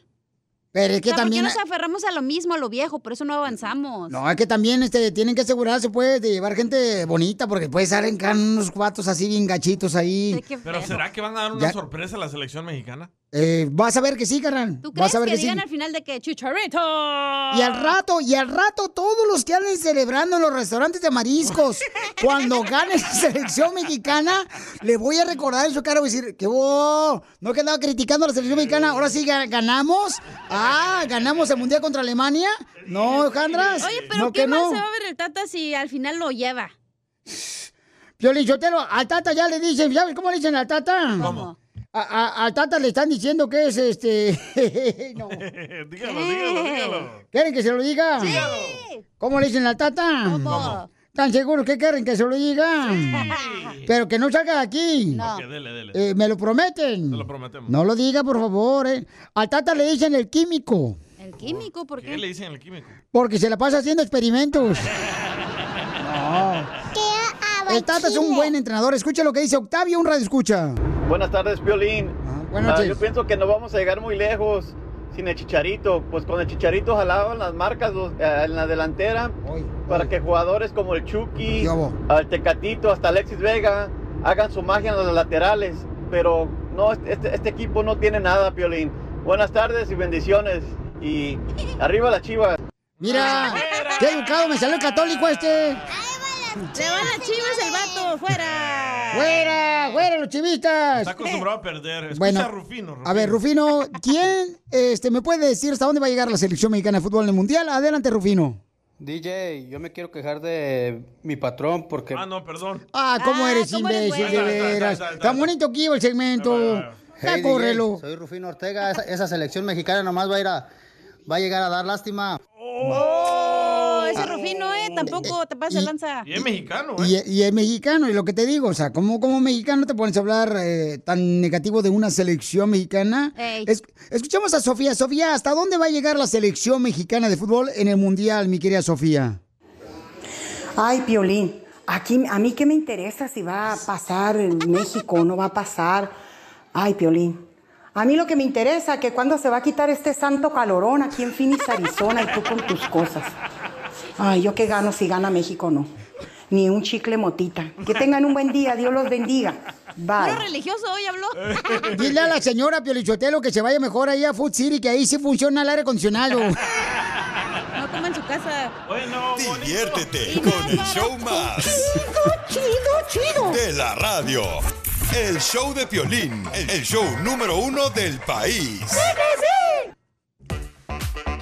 S2: Pero es que
S4: O sea, ¿por qué
S2: también...
S4: nos aferramos a lo mismo, a lo viejo? Por eso no avanzamos.
S2: No, es que también este, tienen que asegurarse, pues, de llevar gente bonita, porque puede estar en unos cuatos así bien gachitos ahí.
S3: Pero ¿será que van a dar una
S2: Ya-
S3: sorpresa a la selección mexicana?
S2: Eh, vas a ver que sí, carnal.
S4: ¿Tú crees
S2: Vas a ver
S4: que,
S2: que, sí.
S4: digan al final de que Chicharito?
S2: Y al rato, y al rato todos los que anden celebrando en los restaurantes de mariscos, cuando gane la selección mexicana, le voy a recordar en su cara, voy a decir, que vos, no que andaba criticando a la selección mexicana, ahora sí ga- ganamos. Ah, ganamos el mundial contra Alemania. No, Jandras.
S4: Oye, pero
S2: no
S4: ¿qué
S2: que
S4: más
S2: no.
S4: se va a ver el Tata si al final lo lleva?
S2: Piolín Sotelo, al Tata ya le dicen, ¿sabes cómo le dicen al Tata?
S3: ¿Cómo?
S2: A- a- al Tata le están diciendo que es este. no.
S3: dígalo, dígalo, dígalo.
S2: ¿Quieren que se lo diga?
S3: Sí.
S2: ¿Cómo le dicen al Tata?
S3: ¿Cómo?
S2: ¿Tan seguros que quieren que se lo diga? Pero que no salga de aquí.
S3: Ok, dele, dele.
S2: Eh, ¿Me lo prometen?
S3: Te lo prometemos.
S2: No lo diga, por favor. eh. Al Tata le dicen el químico,
S4: ¿El químico? ¿Por
S3: ¿Qué
S4: qué?
S3: le dicen al químico?
S2: porque se la pasa haciendo experimentos. El Tata es un buen entrenador. Escucha lo que dice Octavio, un radio escucha.
S25: Buenas tardes, Piolín.
S2: buenas
S25: Ah,
S2: noches.
S25: yo pienso que no vamos a llegar muy lejos sin el Chicharito. Pues con el Chicharito jalaban las marcas los- eh, en la delantera para que jugadores como el Chucky, el Tecatito, hasta Alexis Vega hagan su magia en los laterales. Pero no, este, este equipo no tiene nada, Piolín. Buenas tardes y bendiciones. Y arriba las chivas.
S2: Mira, qué educado me salió el católico este.
S4: ¡Se van las chivas el vato! ¡Fuera!
S2: ¡Fuera! ¡Fuera los chivistas!
S3: Está acostumbrado a perder. Escucha
S2: Bueno,
S3: a Rufino, Rufino.
S2: A ver, Rufino, ¿quién este, me puede decir hasta dónde va a llegar la selección mexicana de fútbol en el mundial? Adelante, Rufino.
S26: DJ, yo me quiero quejar de mi patrón porque...
S3: Ah, no, perdón.
S2: Ah, ¿cómo eres
S26: ¿cómo eres
S2: imbécil, de veras? Tan bonito que iba el segmento. Ya
S26: Hey,
S2: córrelo.
S26: DJ, soy Rufino Ortega. Esa, esa selección mexicana nomás va a ir a... Va a llegar a dar lástima.
S4: ¡Oh! Ese Rufino fino, ¿eh? Tampoco te pases de lanza.
S3: Y es mexicano, ¿eh?
S2: Y, y es mexicano, y lo que te digo, o sea, como, como mexicano te pones a hablar eh, tan negativo de una selección mexicana. Es- escuchamos a Sofía. Sofía, ¿hasta dónde va a llegar la selección mexicana de fútbol en el Mundial, mi querida Sofía?
S27: Ay, Piolín, aquí, a mí qué me interesa si va a pasar en México o no va a pasar. Ay, Piolín, a mí lo que me interesa que cuando se va a quitar este santo calorón aquí en Phoenix, Arizona, y tú con tus cosas. Ay, yo qué gano si gana México o no. Ni un chicle motita. Que tengan un buen día, Dios los bendiga. Bye.
S4: Puro religioso hoy habló.
S2: Dile a la señora Piolichotelo que se vaya mejor ahí a Food City, que ahí sí funciona el aire acondicionado.
S4: No como en su casa.
S3: Bueno,
S1: Diviértete con el show más.
S2: Chido, chido,
S1: De la radio. El show de Piolín, el show número uno del país.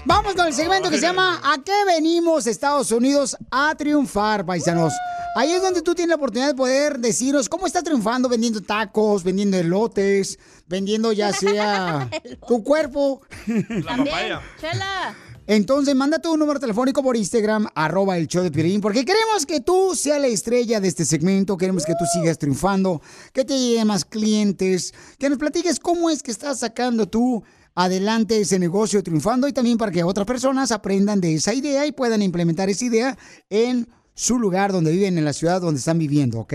S2: Vamos con el segmento que se llama ¿A qué venimos Estados Unidos a triunfar, paisanos? Ahí es donde tú tienes la oportunidad de poder decirnos cómo estás triunfando vendiendo tacos, vendiendo elotes, vendiendo ya sea tu cuerpo.
S4: También. Chela.
S2: Entonces, manda tu número telefónico por Instagram, arroba el show de Piolín, porque queremos que tú seas la estrella de este segmento, queremos que tú sigas triunfando, que te lleguen más clientes, que nos platiques cómo es que estás sacando tú adelante ese negocio triunfando y también para que otras personas aprendan de esa idea y puedan implementar esa idea en su lugar donde viven, en la ciudad donde están viviendo, ¿ok?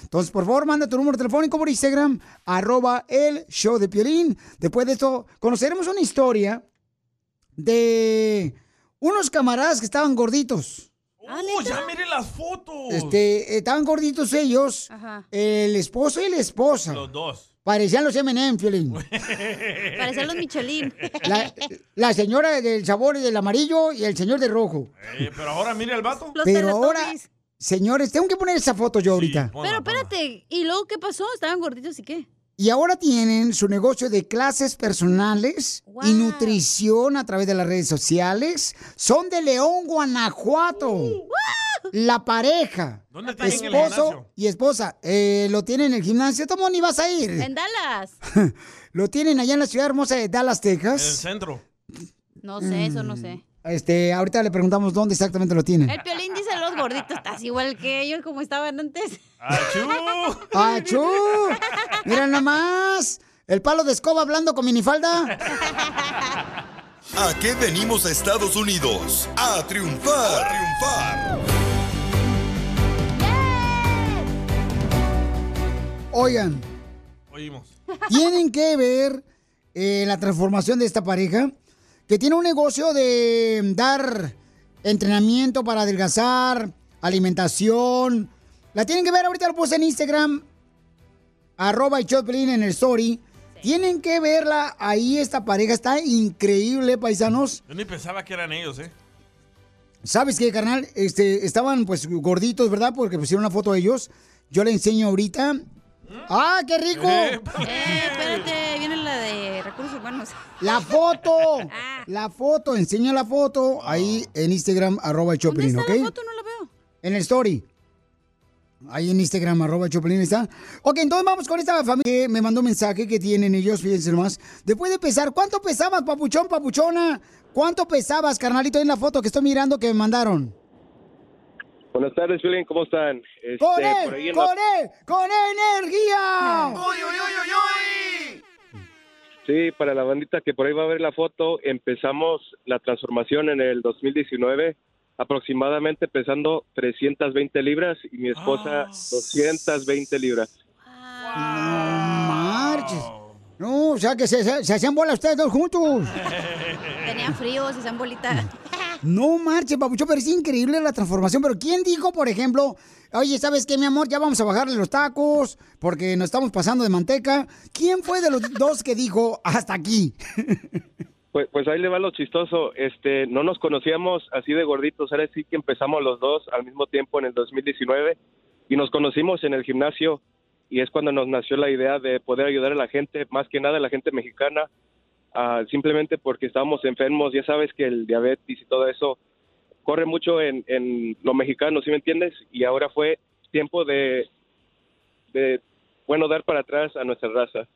S2: Entonces, por favor, manda tu número telefónico por Instagram, arroba el show de Piolín. Después de esto, conoceremos una historia de unos camaradas que estaban gorditos.
S3: ¡Oh, ya mire las fotos!
S2: Este, estaban gorditos ellos,
S4: Ajá.
S2: el esposo y la esposa.
S3: Los dos.
S2: Parecían los M&M, Piolín.
S4: Parecían los Michelin.
S2: La, la señora del sabor del amarillo y el señor del rojo.
S3: Eh, pero ahora mire al vato.
S2: Pero ahora, señores, tengo que poner esa foto yo ahorita.
S4: Pero espérate, ¿y luego qué pasó? ¿Estaban gorditos y qué?
S2: Y ahora tienen su negocio de clases personales y nutrición a través de las redes sociales. Son de León, Guanajuato. La pareja,
S3: ¿Dónde tienen el
S2: esposo
S3: gimnasio?
S2: y esposa, eh, lo tienen en el gimnasio. ¿Cómo ni vas a ir?
S4: En Dallas.
S2: Lo tienen allá en la ciudad hermosa de Dallas,
S3: En el
S2: Texas.
S3: centro.
S4: No sé, eso no sé.
S2: Este, ahorita le preguntamos dónde exactamente lo tienen.
S4: El piolín dice los gorditos, estás igual que ellos como estaban antes.
S2: ¡Achú! Mira nomás. El palo de escoba hablando con minifalda.
S1: ¿A qué venimos a Estados Unidos? A triunfar. A triunfar.
S2: Oigan,
S3: Oímos.
S2: tienen que ver eh, la transformación de esta pareja que tiene un negocio de dar entrenamiento para adelgazar, alimentación. La tienen que ver ahorita lo puse en Instagram, arroba el Choplin en el story. Tienen que verla ahí, esta pareja está increíble, paisanos.
S3: Yo ni pensaba que eran ellos, ¿eh?
S2: ¿Sabes qué, carnal? Este, estaban pues gorditos, ¿verdad? Porque pusieron una foto de ellos. Yo le enseño ahorita. ¡Ah, qué rico!
S4: Eh, espérate, viene la de recursos humanos.
S2: La foto, la foto, enseña la foto ahí en Instagram, arroba Choplin, ¿ok?
S4: la foto? No la veo.
S2: En el story. Ahí en Instagram, arroba Choplin está. Ok, entonces vamos con esta familia que me mandó un mensaje que tienen ellos, fíjense nomás. Después de pesar, ¿cuánto pesabas, papuchón, papuchona? ¿Cuánto pesabas, carnalito, en la foto que estoy mirando que me mandaron?
S28: Buenas tardes, Piolín, ¿cómo están? Este,
S2: ¡Con
S28: por
S2: él!
S28: ahí en
S2: ¡Con
S28: la-
S2: él! ¡Con energía!
S28: Sí, para la bandita que por ahí va a ver la foto, empezamos la transformación en el 2019, aproximadamente pesando 320 libras y mi esposa 220 libras.
S2: Marches. No, o sea que se, se, se hacían bola ustedes dos juntos.
S4: Tenían frío, se hacían bolita.
S2: No marche, papucho, pero es increíble la transformación. Pero ¿quién dijo, por ejemplo, oye, ¿sabes qué, mi amor? Ya vamos a bajarle los tacos porque nos estamos pasando de manteca. ¿Quién fue de los dos que dijo hasta aquí?
S28: Pues, pues ahí le va lo chistoso, este, no nos conocíamos así de gorditos, ahora sí que empezamos los dos al mismo tiempo en el 2019 y nos conocimos en el gimnasio y es cuando nos nació la idea de poder ayudar a la gente, más que nada a la gente mexicana, ah, simplemente porque estábamos enfermos, ya sabes que el diabetes y todo eso corre mucho en, en lo mexicano, ¿sí me entiendes? Y ahora fue tiempo de, bueno, dar para atrás a nuestra raza.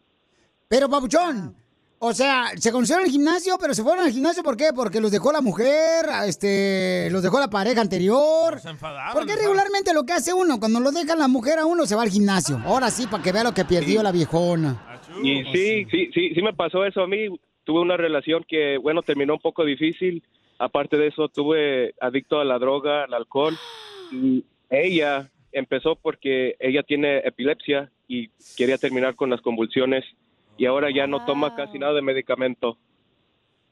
S2: Pero, papuchón, O sea, se conocieron en el gimnasio, pero se fueron al gimnasio ¿por qué? Porque los dejó la mujer, este, los dejó la pareja anterior. Porque regularmente lo que hace uno, cuando lo deja la mujer a uno, se va al gimnasio. Ahora sí, para que vea lo que perdió la viejona.
S28: Y sí, sí, sí, sí me pasó eso a mí. Tuve una relación que, bueno, terminó un poco difícil. Aparte de eso, tuve adicto a la droga, al alcohol. Y ella empezó porque ella tiene epilepsia y quería terminar con las convulsiones. Y ahora ya no toma casi nada de medicamento.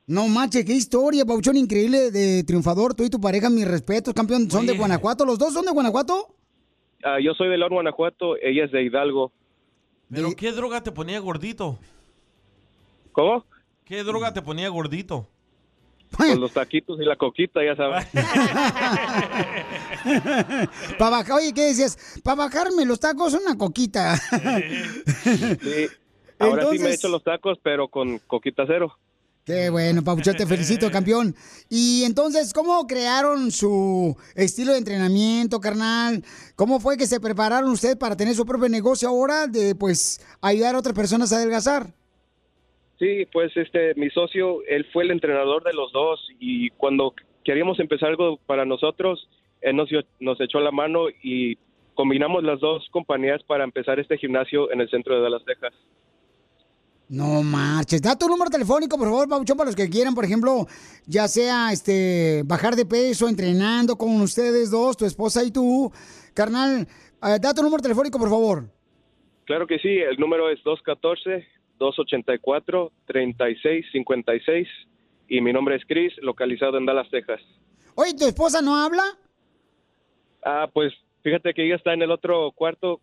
S2: No manches, qué historia, Pauchón, increíble de triunfador. Tú y tu pareja, mis respetos, campeón. ¿Son de. Guanajuato? ¿Los dos son de Guanajuato?
S28: Ah, yo soy de León, Guanajuato. Ella es de Hidalgo.
S3: ¿Pero qué droga te ponía gordito?
S28: ¿Cómo?
S3: ¿Qué droga te ponía gordito?
S28: Con los taquitos y la coquita, ya sabes.
S2: Para bajar, oye, ¿qué decías? Para bajarme los tacos, una coquita.
S28: Sí. Ahora sí me he hecho los tacos, pero con coquita cero.
S2: Qué bueno, Papuchón, te felicito, campeón. Y entonces, ¿cómo crearon su estilo de entrenamiento, carnal? ¿Cómo fue que se prepararon ustedes para tener su propio negocio ahora de, pues, ayudar a otras personas a adelgazar?
S28: Sí, pues este, mi socio, él fue el entrenador de los dos y cuando queríamos empezar algo para nosotros, él nos, nos echó la mano y combinamos las dos compañías para empezar este gimnasio en el centro de Dallas, Texas.
S2: No marches. Da tu número telefónico, por favor, Papuchón, para los que quieran, por ejemplo, ya sea este bajar de peso, entrenando con ustedes dos, tu esposa y tú. Carnal, eh, da tu número telefónico, por favor.
S28: Claro que sí, el número es 214-284-3656 y mi nombre es Chris, localizado en Dallas, Texas.
S2: Oye, ¿tu esposa no habla?
S28: Ah, pues fíjate que ella está en el otro cuarto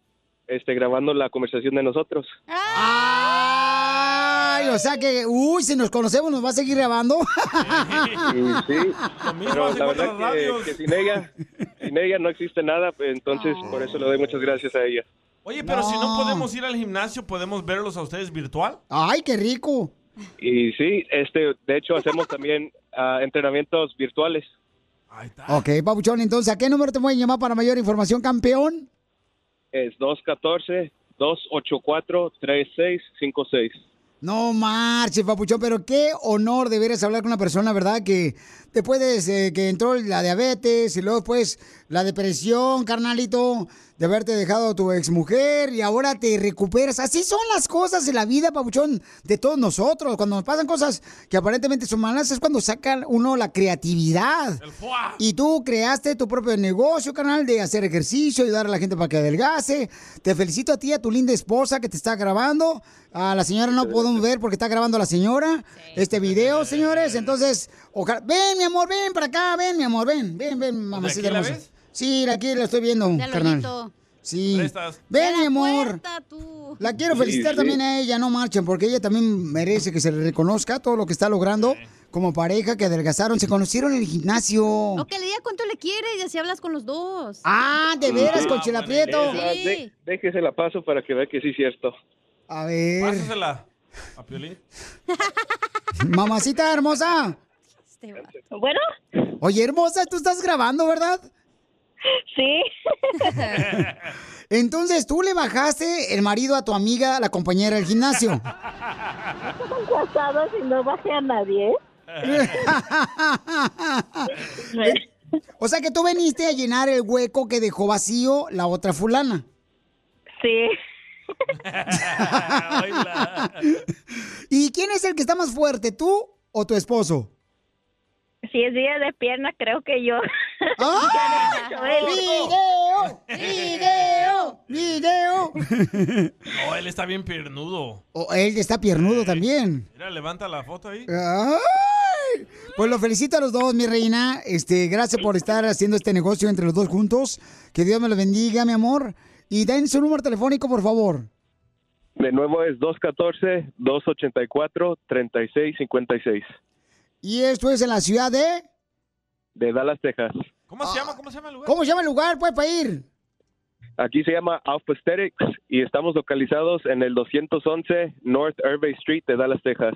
S28: este, grabando la conversación de nosotros.
S2: Ay, o sea que, uy, si nos conocemos, ¿nos va a seguir grabando?
S28: Y sí, pero la verdad que, que sin ella, sin ella no existe nada, entonces por eso le doy muchas gracias a ella.
S3: Oye, pero si no podemos ir al gimnasio, ¿podemos verlos a ustedes virtual?
S2: Ay, qué rico.
S28: Y sí, este, de hecho hacemos también ah, entrenamientos virtuales.
S2: Ok, Papuchón, entonces, ¿a qué número te voy a llamar para mayor información, campeón?
S28: Es 214-284-3656.
S2: No marches, papuchón, pero qué honor de veras hablar con una persona, ¿verdad? Que te puedes, eh, que entró la diabetes y luego pues la depresión, carnalito, de haberte dejado a tu exmujer y ahora te recuperas. Así son las cosas en la vida, papuchón, de todos nosotros. Cuando nos pasan cosas que aparentemente son malas es cuando sacan uno la creatividad. Y tú creaste tu propio negocio, canal, de hacer ejercicio, ayudar a la gente para que adelgace. Te felicito a ti, a tu linda esposa que te está grabando. A la señora no podemos ver porque está grabando la señora este video, señores. Entonces, ojalá. Ven, mi amor, ven para acá, ven, mi amor, ven, ven, ven, mamacita hermosa.
S3: ves?
S2: Sí, aquí la estoy viendo,
S4: Del
S2: carnal.
S4: hoyito.
S2: Sí.
S3: Prestas.
S2: Ven, mi
S4: la
S2: amor.
S4: puerta, tú.
S2: La quiero felicitar
S28: sí.
S2: también a ella, no marchen, porque ella también merece que se le reconozca todo lo que está logrando como pareja, que adelgazaron, se conocieron en el gimnasio.
S4: O que le diga cuánto le quiere y así hablas con los dos.
S2: Ah, de veras, con Chela Prieto.
S28: Ah, de- déjese la paso para que vea que sí es cierto.
S2: A ver.
S3: Pásasela a Piolín.
S2: Mamacita hermosa.
S29: Bueno.
S2: Oye, hermosa, tú estás grabando, ¿verdad?
S29: Sí.
S2: Entonces, tú le bajaste el marido a tu amiga, la compañera del gimnasio.
S29: Estamos casados y no bajé a nadie.
S2: o sea que tú veniste a llenar el hueco que dejó vacío la otra fulana.
S29: Sí.
S2: ¿Y quién es el que está más fuerte, tú o tu esposo?
S29: Si es día de pierna, creo que yo.
S2: ¡Video! ¡Video! ¡Video!
S3: Oh, él está bien piernudo.
S2: O él está piernudo también.
S3: Mira, levanta la foto ahí.
S2: ¡Ay! Pues lo felicito a los dos, mi reina. Este, gracias por estar haciendo este negocio entre los dos juntos. Que Dios me lo bendiga, mi amor. Y den su número telefónico, por favor.
S28: De nuevo es 214-284-3656
S2: Y esto es en la ciudad de.
S28: de Dallas, Texas.
S3: ¿Cómo se llama? ¿Cómo se llama el lugar?
S2: ¿Cómo se llama el lugar? Pues para ir.
S28: Aquí se llama Alpha Aesthetics y estamos localizados en el 211 North Irving Street de Dallas, Texas.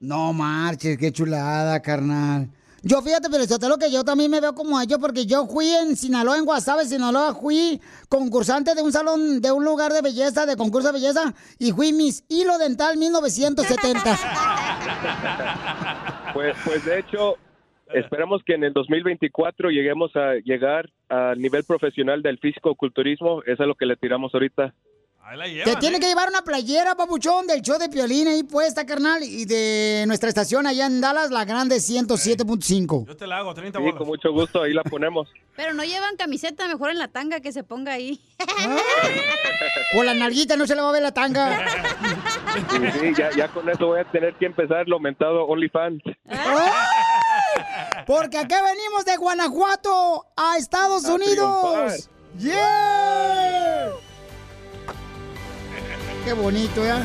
S2: No marches, qué chulada, carnal. Yo fíjate, pero lo que yo también me veo como ellos porque yo fui en Sinaloa, en Guasave, Sinaloa, fui concursante de un salón, de un lugar de belleza, de concurso de belleza, y fui Miss Hilo Dental 1970.
S28: Pues, pues de hecho, esperamos que en el 2024 lleguemos a llegar al nivel profesional del físico-culturismo. Eso es lo que le tiramos ahorita.
S2: Te tiene que llevar una playera, papuchón, del show de Piolín ahí puesta, carnal, y de nuestra estación allá en Dallas, la grande 107.5.
S3: Yo te la hago, 30
S28: Sí,
S3: bolas.
S28: con mucho gusto, ahí la ponemos.
S4: Pero no llevan camiseta, mejor en la tanga que se ponga ahí.
S2: Por la nalguita no se le va a ver la tanga.
S28: Sí, ya, ya con eso voy a tener que empezar lo aumentado OnlyFans.
S2: Porque acá venimos de Guanajuato a Estados
S28: A
S2: Unidos. ¡Yeah! Qué bonito, ¿ya?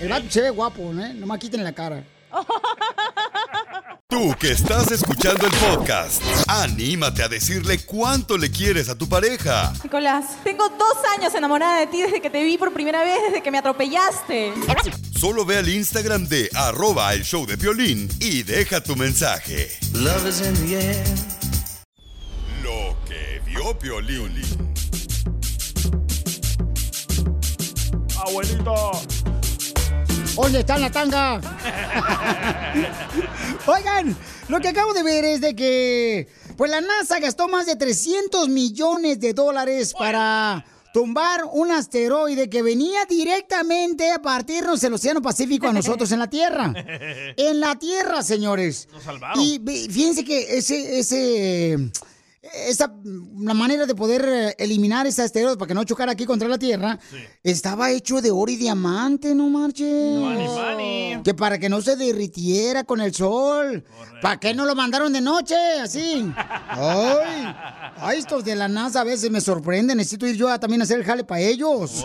S2: El vato se ve guapo, ¿eh? Nomás quiten la cara.
S1: Tú que estás escuchando el podcast, anímate a decirle cuánto le quieres a tu pareja.
S30: Nicolás, tengo dos años enamorada de ti desde que te vi por primera vez, desde que me atropellaste.
S1: Solo ve al Instagram de arroba el show de violín y deja tu mensaje. Lo que vio Piolín.
S3: Abuelito.
S2: ¿Dónde está la tanga? Oigan, lo que acabo de ver es de que pues la NASA gastó más de 300 millones de dólares para tumbar un asteroide que venía directamente a partirnos el Océano Pacífico a nosotros en la Tierra. En la Tierra, señores.
S3: Nos salvaron.
S2: Y fíjense que ese, ese, esa, la manera de poder eh, eliminar ese asteroide para que no chocara aquí contra la Tierra, estaba hecho de oro y diamante, no marches.
S3: Money, money.
S2: Que para que no se derritiera con el sol. ¿Para qué no lo mandaron de noche? Así. Ay, ay, estos de la NASA a veces me sorprenden. Necesito ir yo a también hacer el jale para ellos.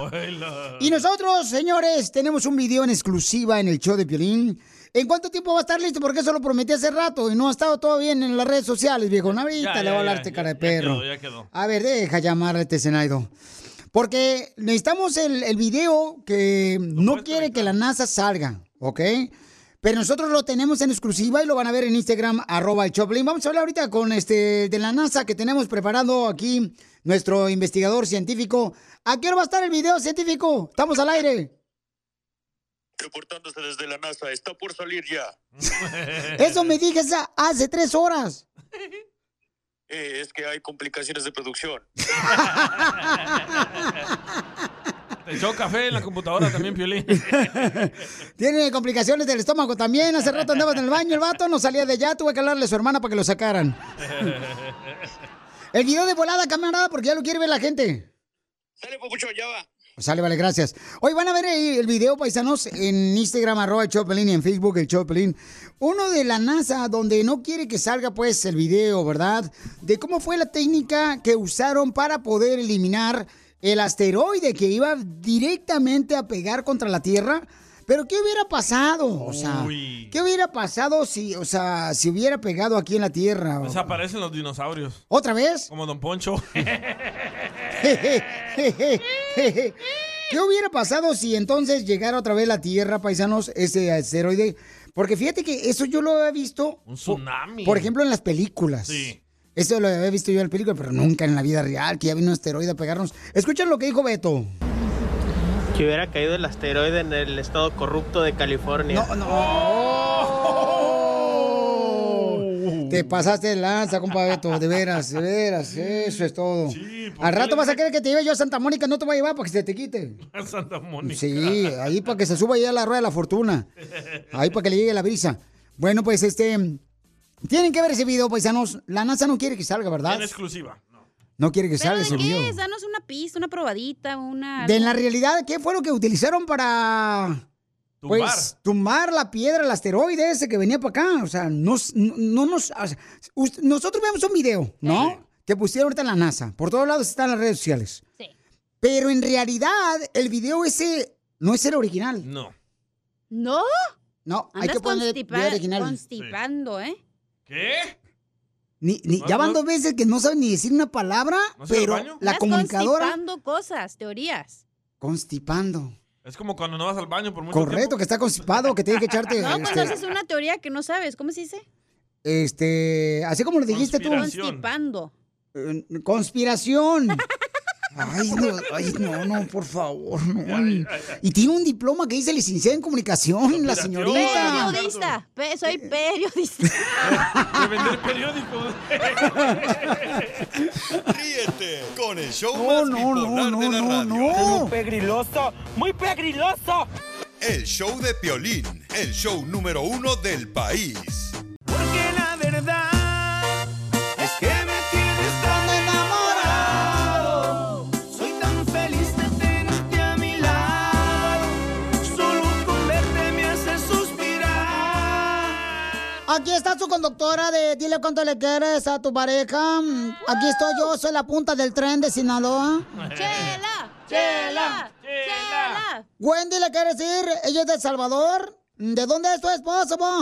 S2: Y nosotros, señores, tenemos un video en exclusiva en el show de Piolín. ¿En cuánto tiempo va a estar listo? Porque eso lo prometí hace rato y no ha estado todo bien en las redes sociales, viejo. Ahorita
S3: Ya,
S2: le
S3: ya,
S2: voy a hablar
S3: ya,
S2: este
S3: ya,
S2: cara de
S3: ya
S2: perro.
S3: quedó, ya quedó.
S2: A ver, deja llamar a este Zenaido. Porque necesitamos el, el video que no quiere que la NASA salga, ¿ok? Pero nosotros lo tenemos en exclusiva y lo van a ver en Instagram, arroba el Choplin. Vamos a hablar ahorita con este de la NASA que tenemos preparando aquí nuestro investigador científico. ¿A qué hora va a estar el video científico? Estamos al aire.
S31: Reportándose desde la NASA, está por salir ya.
S2: Eso me dije esa- hace tres horas.
S31: Eh, es que hay complicaciones de producción.
S3: Te echó café en la computadora también, Piolín.
S2: Tiene complicaciones del estómago también. Hace rato andaba en el baño el vato, no salía de allá. Tuve que hablarle a su hermana para que lo sacaran. El video de volada, camarada, porque ya lo quiere ver la gente.
S31: Dale, papucho, ya va.
S2: Sale, vale, gracias. Hoy van a ver el video, paisanos, en Instagram, arroba el Chopelín, y en Facebook, el Chopelín. Uno de la NASA, donde no quiere que salga, pues, el video, ¿verdad? De cómo fue la técnica que usaron para poder eliminar el asteroide que iba directamente a pegar contra la Tierra. Pero, ¿qué hubiera pasado? O sea,
S3: Uy.
S2: ¿qué hubiera pasado si, o sea, si hubiera pegado aquí en la Tierra?
S3: Desaparecen los dinosaurios.
S2: ¿Otra vez?
S3: Como Don Poncho.
S2: ¿Qué hubiera pasado si entonces llegara otra vez la Tierra, paisanos, ese asteroide? Porque fíjate que eso yo lo había visto,
S3: Un tsunami.
S2: por ejemplo, en las películas.
S3: Sí.
S2: Eso lo había visto yo en la película, pero nunca en la vida real, que ya vino un asteroide a pegarnos. Escuchen lo que dijo Beto.
S32: Que hubiera caído el asteroide en el estado corrupto de California.
S2: No, no. Te pasaste de lanza, compa Beto, de veras, de veras, eso es todo. Al rato vas a querer que te lleve yo a Santa Mónica, no te voy a llevar para que se te quite.
S3: Santa Mónica.
S2: Sí, ahí para que se suba ya a la rueda de la fortuna. Ahí para que le llegue la brisa. Bueno, pues este. Tienen que ver ese video, paisanos. La NASA no quiere que salga, ¿verdad?
S3: En exclusiva.
S2: No quiere que
S4: ¿Pero
S2: salga
S4: de
S2: ese
S4: qué
S2: video.
S4: es? Danos una pista, una probadita, una...
S2: De en la realidad, ¿qué fue lo que utilizaron para.
S3: Tumbar.
S2: Pues tumbar la piedra, el asteroide ese que venía para acá. O sea, no, no, no nos. o sea, us- nosotros vemos un video, ¿no? Que pusieron ahorita en la NASA. Por todos lados están las redes sociales.
S4: Sí.
S2: Pero en realidad, el video ese no es el original.
S3: No.
S4: ¿No?
S2: No, hay
S4: Andas
S2: que poner video original.
S4: constipando, ¿eh?
S3: ¿Qué?
S2: Ni, ni-
S3: No,
S2: ya van
S3: no.
S2: dos veces que no saben ni decir una palabra,
S3: ¿No
S2: pero la comunicadora
S4: constipando cosas, teorías.
S2: constipando.
S3: Es como cuando no vas al baño por mucho
S2: Correcto, que está constipado, que tiene que echarte.
S4: No, cuando
S2: este,
S4: haces una teoría que no sabes, ¿cómo se dice?
S2: Este, así como lo dijiste tú.
S4: Constipando.
S2: Eh, Conspiración. Ay, no, ay, no, no, por favor, no. Y tiene un diploma que dice licenciada en comunicación, la señorita.
S4: Periodista. Pe- soy periodista.
S3: De vender periódicos.
S1: Ríete con el show
S2: No,
S1: más
S2: no,
S1: bipolar
S2: no,
S1: de la
S2: no,
S1: radio.
S2: no.
S33: Muy pegriloso, muy pegriloso.
S1: El show de Piolín, el show número uno del país.
S2: Aquí está su conductora de Dile cuánto le quieres a tu pareja. Aquí estoy yo, soy la punta del tren de Sinaloa.
S4: Chela, chela, chela.
S2: Wendy le quiere decir, ella es de El Salvador. ¿De dónde es tu esposo, po?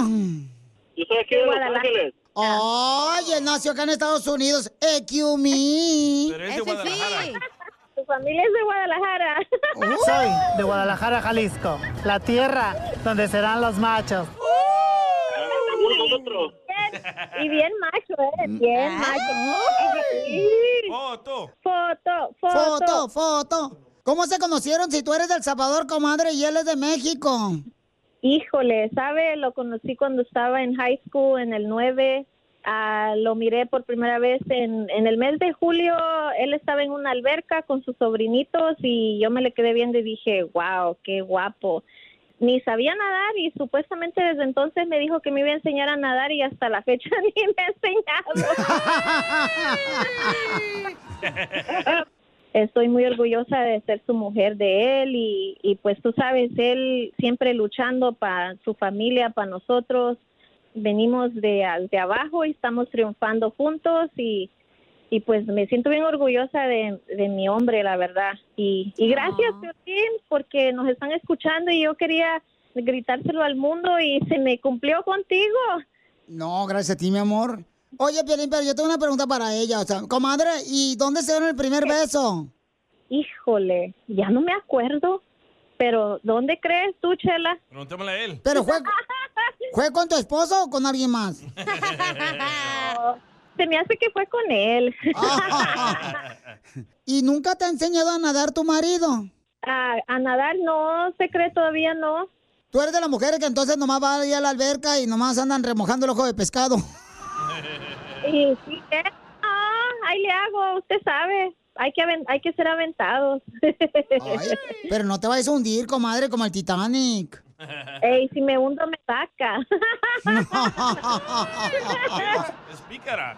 S34: Yo soy aquí de Los Ángeles.
S2: Ay, él nació acá en Estados Unidos.
S3: Pero es de Guadalajara.
S35: Tu familia es de Guadalajara.
S36: Soy de Guadalajara, Jalisco, la tierra donde serán los machos.
S34: Nosotros.
S35: Y bien macho, ¿eh? Bien macho. Sí.
S3: Foto.
S35: Foto,
S2: Foto,
S35: foto.
S2: foto. ¿Cómo se conocieron si tú eres de El Salvador, comadre, y él es de México?
S35: Híjole, ¿sabe? Lo conocí cuando estaba en high school, en el 9. Ah, lo miré por primera vez en, en el mes de julio. Él estaba en una alberca con sus sobrinitos y yo me le quedé viendo y dije, wow, qué guapo. Ni sabía nadar y supuestamente desde entonces me dijo que me iba a enseñar a nadar y hasta la fecha ni me ha enseñado. Estoy muy orgullosa de ser su mujer de él y, y pues tú sabes, él siempre luchando para su familia, para nosotros. Venimos de, de abajo y estamos triunfando juntos y, y pues me siento bien orgullosa de, de mi hombre, la verdad. Y, y gracias, Piolín, porque nos están escuchando y yo quería gritárselo al mundo y se me cumplió contigo.
S2: No, gracias a ti, mi amor. Oye, Piolín, pero yo tengo una pregunta para ella. O sea, comadre, ¿y dónde se dieron el primer beso?
S35: Híjole, ya no me acuerdo, pero ¿dónde crees tú, Chela?
S3: Preguntémosle a él.
S2: ¿Pero fue, fue con tu esposo o con alguien más?
S35: Se me hace que fue con él.
S2: ¿Y nunca te ha enseñado a nadar tu marido?
S35: a, a nadar no, se cree todavía no.
S2: Tú eres de las mujeres que entonces nomás va ahí a la alberca y nomás andan remojando el ojo de pescado.
S35: Y sí, ¿eh? Ah, ahí le hago, usted sabe. Hay que, hay que ser aventados.
S2: Ay, pero no te vayas a hundir, comadre, como el Titanic.
S35: Ey, si me hundo me saca.
S3: Es pícara.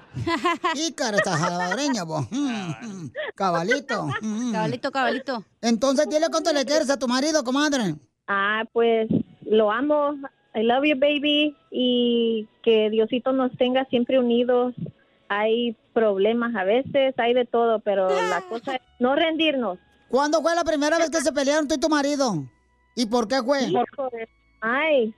S2: Pícara esta salvadoreña, vos. Cabalito.
S4: Cabalito, cabalito.
S2: Entonces, dile cuánto le quieres a tu marido, comadre.
S35: Ah, pues lo amo. I love you, baby. Y que Diosito nos tenga siempre unidos. Hay problemas a veces, hay de todo, pero la cosa es no rendirnos.
S2: ¿Cuándo fue la primera vez que se pelearon tú y tu marido? ¿Y por qué fue?
S35: Ay.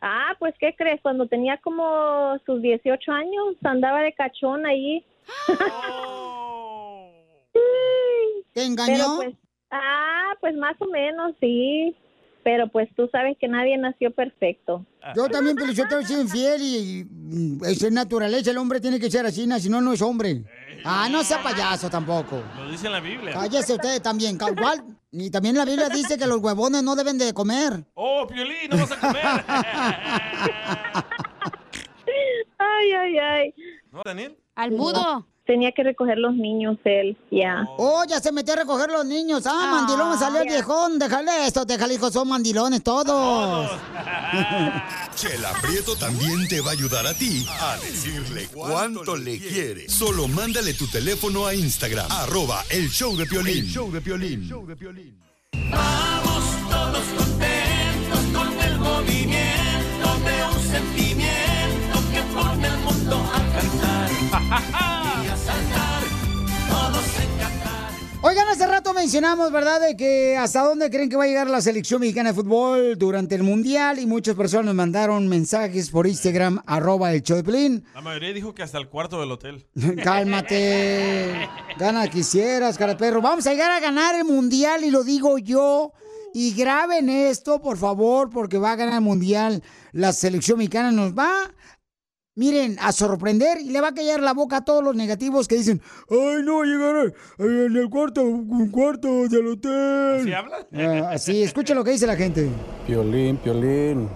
S35: Ah, pues, ¿qué crees? Cuando tenía como sus 18 años, andaba de cachón ahí.
S2: ¿Te engañó?
S35: Pues, ah, pues más o menos, sí. Pero pues tú sabes que nadie nació perfecto.
S2: Yo también, pero yo te soy infiel y, mm, es naturaleza, el hombre tiene que ser así, si no, no es hombre. Ah, no sea payaso tampoco.
S3: Lo dice en la Biblia.
S2: Cállese usted también, igual. Y también la Biblia dice que los huevones no deben de comer.
S3: Oh, Piolín, no vas a comer.
S35: Ay, ay, ay.
S3: ¿No, Daniel?
S4: Al mudo.
S35: Tenía que recoger los niños él, ya.
S2: Oh, ya se metió a recoger los niños. Ah, mandilón, me salió el viejón. Déjale esto, déjale, hijos, son mandilones todos.
S1: Chela Prieto también te va a ayudar a ti a decirle cuánto le quiere. Solo mándale tu teléfono a Instagram, arroba el show de Piolín.
S37: El
S1: show de Piolín.
S37: Vamos todos contentos con el movimiento de un sentimiento que pone al mundo a cantar
S2: Oigan, hace rato mencionamos, ¿verdad?, de que hasta dónde creen que va a llegar la selección mexicana de fútbol durante el Mundial y muchas personas mandaron mensajes por Instagram, arroba el show de.
S3: La mayoría dijo que hasta el cuarto del hotel.
S2: Cálmate. Gana quisieras, cara de perro. Vamos a llegar a ganar el mundial y lo digo yo. Y graben esto, por favor, porque va a ganar el mundial. La selección mexicana nos va miren, a sorprender y le va a callar la boca a todos los negativos que dicen, ay, no, llegar en el cuarto, un cuarto del hotel.
S3: ¿Así habla?
S2: Ah, así, escucha lo que dice la gente.
S38: Piolín, Piolín.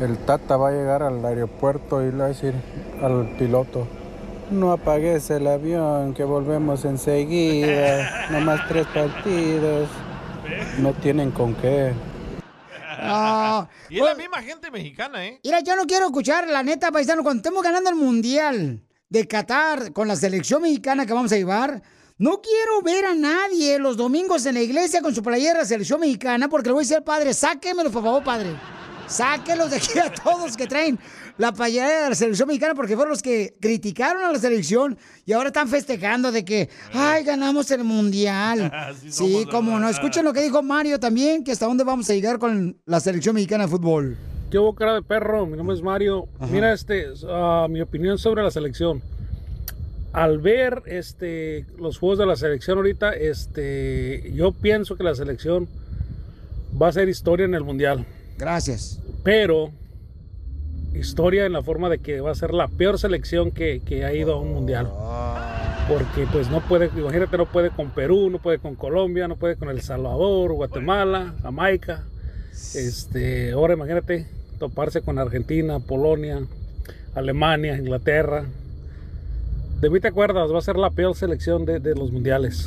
S38: El Tata va a llegar al aeropuerto y le va a decir al piloto, no apagues el avión, que volvemos enseguida, nomás tres partidos, no tienen con qué.
S2: Ah,
S3: Y es la misma gente mexicana, ¿eh?
S2: Mira, yo no quiero escuchar, la neta, paisano, cuando estemos ganando el Mundial de Qatar con la selección mexicana que vamos a llevar, no quiero ver a nadie los domingos en la iglesia con su playera de la selección mexicana, porque le voy a decir al padre, sáquemelos, por favor, padre. Sáquenlos de aquí a todos que traen la playera de la selección mexicana, porque fueron los que criticaron a la selección y ahora están festejando de que, ay, ganamos el Mundial. Sí, como no. Escuchen lo que dijo Mario también, que hasta dónde vamos a llegar con la selección mexicana de fútbol.
S34: ¿Qué hubo, cara de perro? Mi nombre es Mario. Mira, este, ah, mi opinión sobre la selección. Al ver este, los juegos de la selección ahorita, este, yo pienso que la selección va a ser historia en el Mundial.
S2: Gracias.
S34: Pero historia en la forma de que va a ser la peor selección que, que ha ido a un Mundial. Porque pues no puede, imagínate, no puede con Perú, no puede con Colombia, no puede con El Salvador, Guatemala, Jamaica. Este, ahora imagínate toparse con Argentina, Polonia, Alemania, Inglaterra. De mí te acuerdas, va a ser la peor selección de, de los mundiales.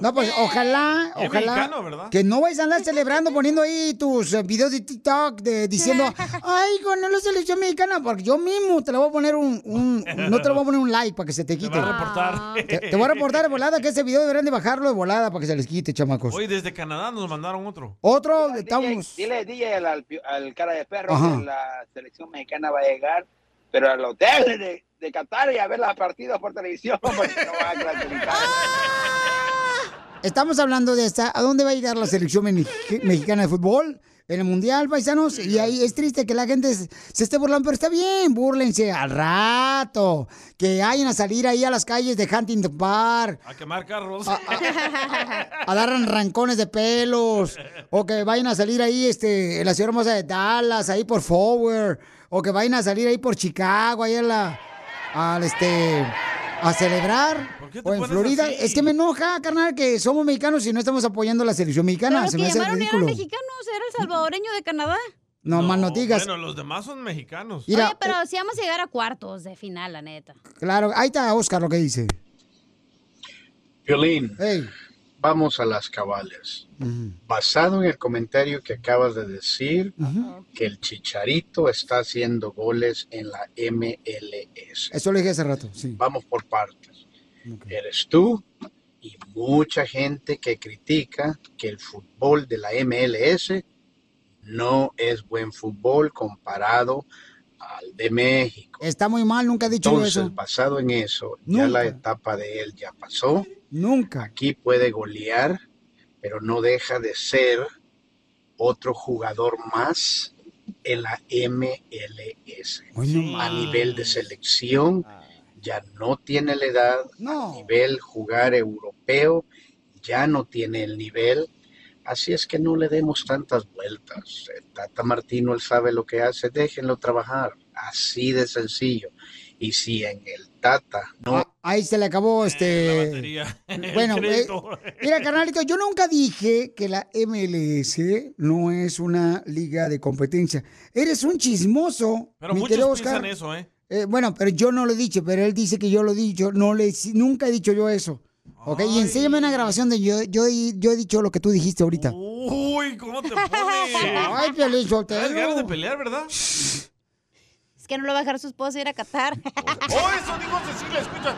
S2: No, pues ojalá,
S34: Es
S2: ojalá
S34: mexicano, ¿verdad?
S2: que no vayas a andar celebrando poniendo ahí tus eh, videos de TikTok de, diciendo, ay, ganó la selección mexicana, porque yo mismo te le voy a poner un, un- no te le voy a poner un like para que se te quite.
S3: va a reportar.
S2: Te, te voy a reportar de volada que ese video deberían de bajarlo de volada para que se les quite, chamacos.
S3: Hoy desde Canadá nos mandaron otro.
S2: Otro, estamos...
S39: Dile, DJ al, al, al cara de perro
S2: Ajá.
S39: que la selección mexicana va a llegar, pero al hotel de, de Qatar y a ver los partidos por televisión, porque no va a clasificar.
S2: Estamos hablando de esta, ¿a dónde va a llegar la selección mexicana de fútbol? En el Mundial, paisanos, y ahí es triste que la gente se se esté burlando, pero está bien, búrlense al rato, que vayan a salir ahí a las calles de Huntington Park,
S3: A quemar carros.
S2: a dar rancones de pelos, o que vayan a salir ahí este, en la ciudad hermosa de Dallas, ahí por Forward, o que vayan a salir ahí por Chicago, ahí a la, al este, a celebrar,
S3: qué te
S2: o en Florida.
S3: así?
S2: Es que me enoja, carnal, que somos mexicanos y no estamos apoyando a la selección mexicana.
S4: Pero
S2: Se
S4: que
S2: me hace
S4: llamaron eran
S2: ridículo.
S4: mexicanos, era el salvadoreño de Canadá.
S2: No, más no digas.
S3: Bueno, los demás son mexicanos.
S2: Mira,
S4: Oye, pero si vamos a llegar a cuartos de final, la neta.
S2: Claro, ahí está Oscar lo que dice.
S40: Violín, vamos a las cabales. Basado en el comentario que acabas de decir, que el Chicharito está haciendo goles en la MLS.
S2: Eso lo dije hace rato, sí.
S40: Vamos por partes. Eres tú y mucha gente que critica que el fútbol de la MLS no es buen fútbol comparado al de México.
S2: Está muy mal, nunca he dicho
S40: Entonces,
S2: eso.
S40: basado en eso, ya la etapa de él ya pasó.
S2: Nunca.
S40: Aquí puede golear, pero no deja de ser otro jugador más en la MLS. A nivel de selección, ya no tiene la edad. A nivel jugar europeo, ya no tiene el nivel. Así es que no le demos tantas vueltas. El Tata Martino, él sabe lo que hace, déjenlo trabajar. Así de sencillo. Y si en el Tata no
S2: Ah, Ahí se le acabó este. Bueno, eh, mira, carnalito, yo nunca dije que la MLS no es una liga de competencia. Eres un chismoso.
S3: Pero
S2: mi
S3: muchos
S2: querido
S3: piensan
S2: Oscar.
S3: eso, ¿eh?
S2: Eh, bueno, pero yo no lo he dicho, pero él dice que yo lo he dicho. No le, nunca he dicho yo eso. Ok, y enséñame una grabación de yo, yo, yo he dicho lo que tú dijiste ahorita.
S3: Uy, ¿cómo te pones?
S2: Ay, Piolín Sotelo.
S3: Tienes ganas de pelear, ¿verdad?
S4: Es que no lo va a dejar su esposa ir a Qatar.
S3: ¡Oh, eso dijo Cecilia! Escucha.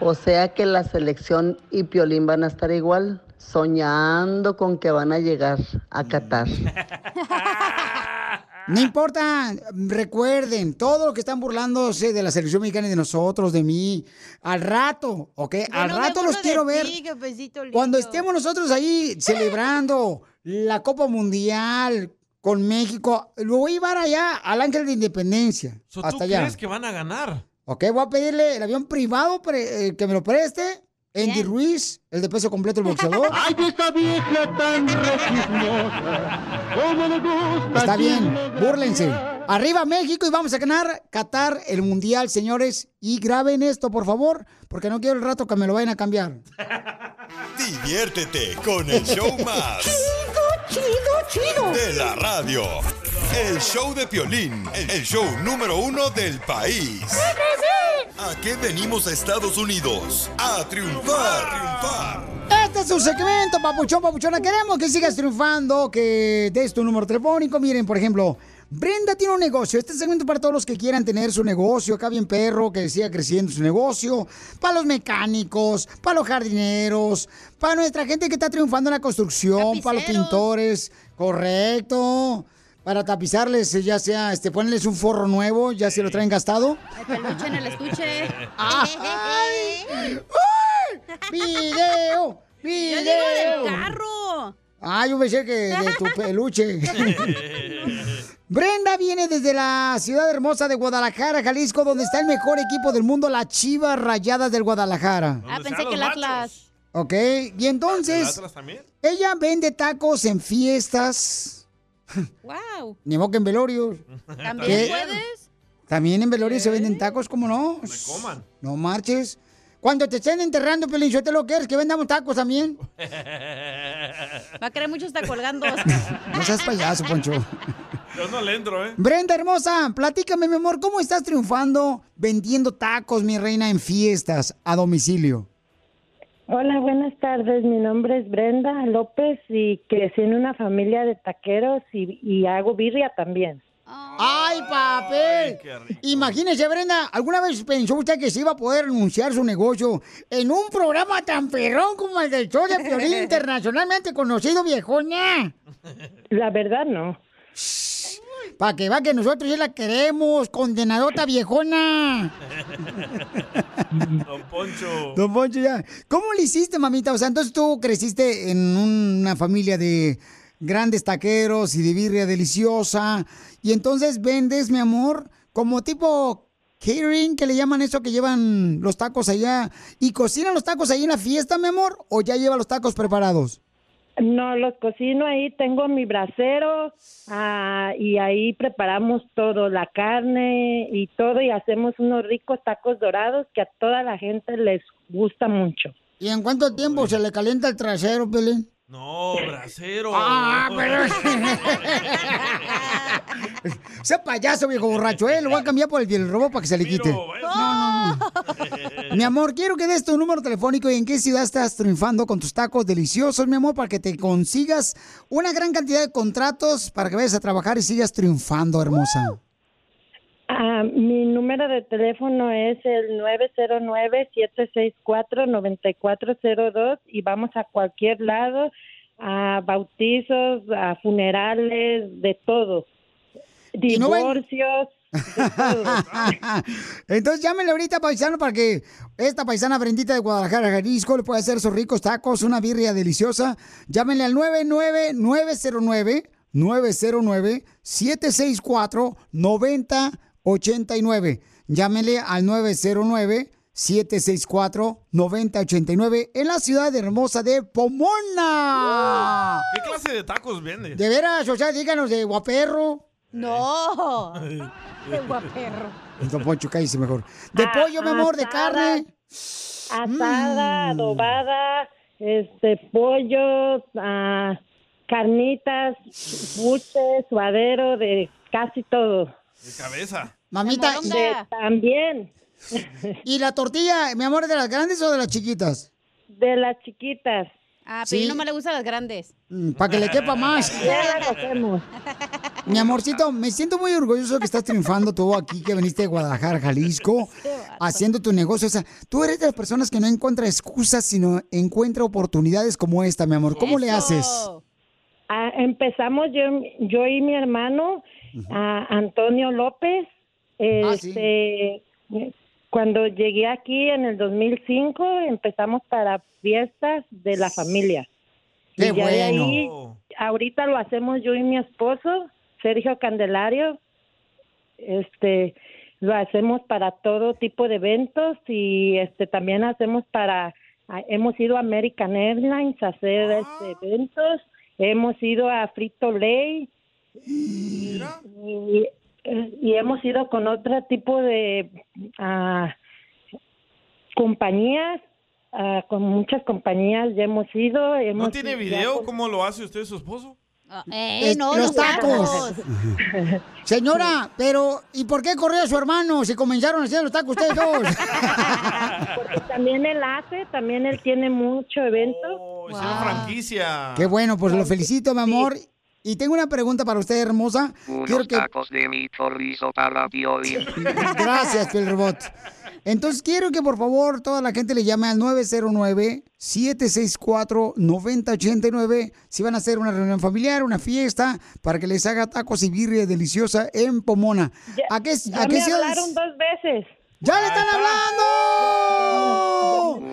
S41: O sea que la selección y Piolín van a estar igual, soñando con que van a llegar a Qatar.
S2: No importa, recuerden, todo lo que están burlándose de la selección mexicana y de nosotros, de mí, al rato, ¿ok? al
S4: no
S2: rato los quiero ver.
S4: ti.
S2: Cuando estemos nosotros ahí celebrando la Copa Mundial con México, lo voy a llevar allá al Ángel de Independencia.
S3: So, ¿Tú
S2: hasta allá.
S3: crees que van a ganar?
S2: Ok, voy a pedirle el avión privado pre- eh, que me lo preste. Andy Ruiz, el de peso completo, el boxeador.
S20: Ay, esta vieja tan cómo le gusta
S2: Está bien, búrlense. Arriba México y vamos a ganar Qatar el mundial, señores. Y graben esto, por favor, porque no quiero el rato que me lo vayan a cambiar.
S1: Diviértete con el show más.
S2: Chido, chido,
S1: De la radio. El show de Piolín, el show número uno del país. ¿A qué venimos a Estados Unidos? A triunfar, triunfar.
S2: Este es su segmento, papuchón, papuchona. Queremos que sigas triunfando, que des tu número telefónico. Miren, por ejemplo, Brenda tiene un negocio. Este segmento es para todos los que quieran tener su negocio acá bien perro, que siga creciendo su negocio. Para los mecánicos, para los jardineros, para nuestra gente que está triunfando en la construcción, para los pintores. Correcto. Para tapizarles, ya sea, este, ponerles un forro nuevo, ya se lo traen gastado.
S4: El peluche en el estuche.
S2: ¡Ay! ¡Ay! ¡Video! ¡Video!
S4: Yo digo del carro.
S2: Ah, yo pensé que de tu peluche. Brenda viene desde la ciudad hermosa de Guadalajara, Jalisco, donde está el mejor equipo del mundo, las Chivas Rayadas del Guadalajara.
S4: Ah, pensé que el Atlas.
S2: Ok, y entonces,
S3: también?
S2: ella vende tacos en fiestas,
S4: Wow.
S2: ni modo que en velorios.
S4: ¿También
S2: ¿Qué?
S4: puedes?
S2: También en velorios se venden tacos, ¿cómo no?
S3: coman.
S2: No marches. Cuando te estén enterrando, Pelín, ¿yo te lo quieres? Que vendamos tacos también.
S4: Va a querer mucho estar colgando.
S2: No seas payaso, Poncho.
S3: Yo no le entro, ¿eh?
S2: Brenda, hermosa, platícame, mi amor, ¿cómo estás triunfando vendiendo tacos, mi reina, en fiestas a domicilio?
S10: Hola, buenas tardes. Mi nombre es Brenda López y crecí en una familia de taqueros y, y hago birria también.
S2: ¡Ay, papel! Imagínese, Brenda, ¿alguna vez pensó usted que se iba a poder anunciar su negocio en un programa tan perrón como el del show de Piolín internacionalmente conocido, viejona?
S10: La verdad, no.
S2: Para que va que nosotros sí la queremos, condenadota viejona.
S3: Don Poncho.
S2: Don Poncho, ya. ¿Cómo le hiciste, mamita? O sea, entonces tú creciste en una familia de grandes taqueros y de birria deliciosa. Y entonces vendes, mi amor, como tipo catering, que le llaman eso que llevan los tacos allá. ¿Y cocinan los tacos ahí en la fiesta, mi amor? ¿O ya lleva los tacos preparados?
S10: No, los cocino ahí, tengo mi brasero ah, y ahí preparamos todo, la carne y todo y hacemos unos ricos tacos dorados que a toda la gente les gusta mucho.
S2: ¿Y en cuánto tiempo se le calienta el trasero, Pelín?
S3: No, bracero.
S2: Ah, pero... Ese payaso, viejo borracho, ¿eh? Lo voy a cambiar por el piel robo para que se le quite. No, no, no. Mi amor, quiero que des tu número telefónico y en qué ciudad estás triunfando con tus tacos deliciosos, mi amor, para que te consigas una gran cantidad de contratos para que vayas a trabajar y sigas triunfando, hermosa.
S10: Ah, mi número de teléfono es el 909-764-9402 y vamos a cualquier lado, a bautizos, a funerales, de todo. Divorcios.
S2: Entonces llámenle ahorita, paisano, para que esta paisana Brendita de Guadalajara, Jalisco, le pueda hacer sus ricos tacos, una birria deliciosa. Llámenle al 99909 909 764 9089. Llámenle al 909 764 9089 en la ciudad hermosa de Pomona.
S3: ¿Qué clase de tacos vende?
S2: De veras, o sea, díganos de guaperro.
S4: No. Qué guaperro.
S2: Don Poncho, cállese mejor. De pollo, mi amor, de carne.
S10: Asada, adobada, este, pollo, ah, carnitas, buche, suadero, de casi todo.
S3: De cabeza.
S2: Mamita,
S10: De- también.
S2: ¿Y la tortilla, mi amor, es de las grandes o de las chiquitas?
S10: De las chiquitas.
S4: Ah,
S2: Sí.
S4: pero no me le gustan las grandes.
S2: Para que le quepa más.
S10: Ya la hacemos.
S2: Mi amorcito, me siento muy orgulloso que estás triunfando tú aquí, que viniste de Guadalajara, Jalisco, haciendo tu negocio. O sea, tú eres de las personas que no encuentra excusas, sino encuentra oportunidades como esta, mi amor. ¿Cómo le haces?
S10: Ah, empezamos yo, yo y mi hermano, ah, Antonio López.
S2: Ah, sí.
S10: Cuando llegué aquí en el 2005, empezamos para fiestas de la familia.
S2: ¡Qué
S10: Y ya de
S2: bueno!
S10: ahí, ahorita lo hacemos yo y mi esposo, Sergio Candelario. Este, lo hacemos para todo tipo de eventos y este también hacemos para ah, hemos ido a American Airlines a hacer este, eventos, hemos ido a Frito Lay y, y y hemos ido con otro tipo de ah, compañías, ah, con muchas compañías ya hemos ido. Hemos
S3: ¿No tiene video
S10: con-
S3: cómo lo hace usted y su esposo?
S2: Es- los tacos. Señora, pero ¿y por qué corrió a su hermano si comenzaron a hacer los tacos ustedes dos?
S10: Porque también él hace, también él tiene mucho evento.
S3: Hicieron franquicia.
S2: Qué bueno, pues lo felicito, mi amor. Y tengo una pregunta para usted, hermosa. Quiero
S42: Unos
S2: que...
S42: tacos de mi chorizo para.
S2: Gracias, Robot. Entonces quiero que por favor toda la gente le llame al 909-764-9089 si van a hacer una reunión familiar, una fiesta, para que les haga tacos y birria deliciosa en Pomona. ¿A qué,
S10: Ya
S2: a qué
S10: me
S2: ciudades?
S10: hablaron dos veces.
S2: ¡Ya le están hablando!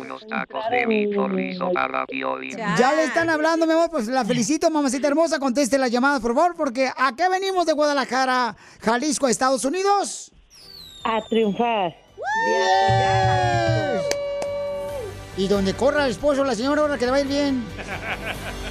S42: Unos tacos de mi chorizo para Piolín.
S2: Ya le están hablando, mi amor. Pues la felicito, mamacita hermosa. Conteste las llamadas, por favor, porque ¿a qué venimos de Guadalajara, Jalisco, Estados Unidos?
S10: A triunfar.
S2: Y donde corra el esposo, la señora, ahora que le va a ir bien.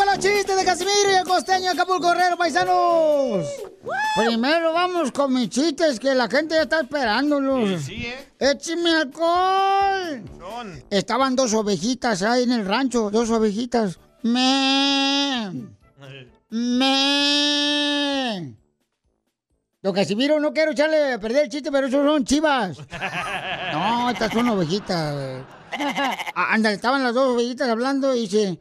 S2: Con los chistes de Casimiro y el costeño de Acapulco Guerrero, paisanos! Primero vamos con mis chistes que la gente ya está esperándolos.
S3: Sí, ¿eh?
S2: ¡Écheme alcohol! Estaban dos ovejitas ahí en el rancho, dos ovejitas. ¡Me! ¡Me! Don Casimiro, no quiero echarle a perder el chiste, pero esos son chivas. No, estas son ovejitas. Ah, Anda, estaban las dos ovejitas hablando y dice,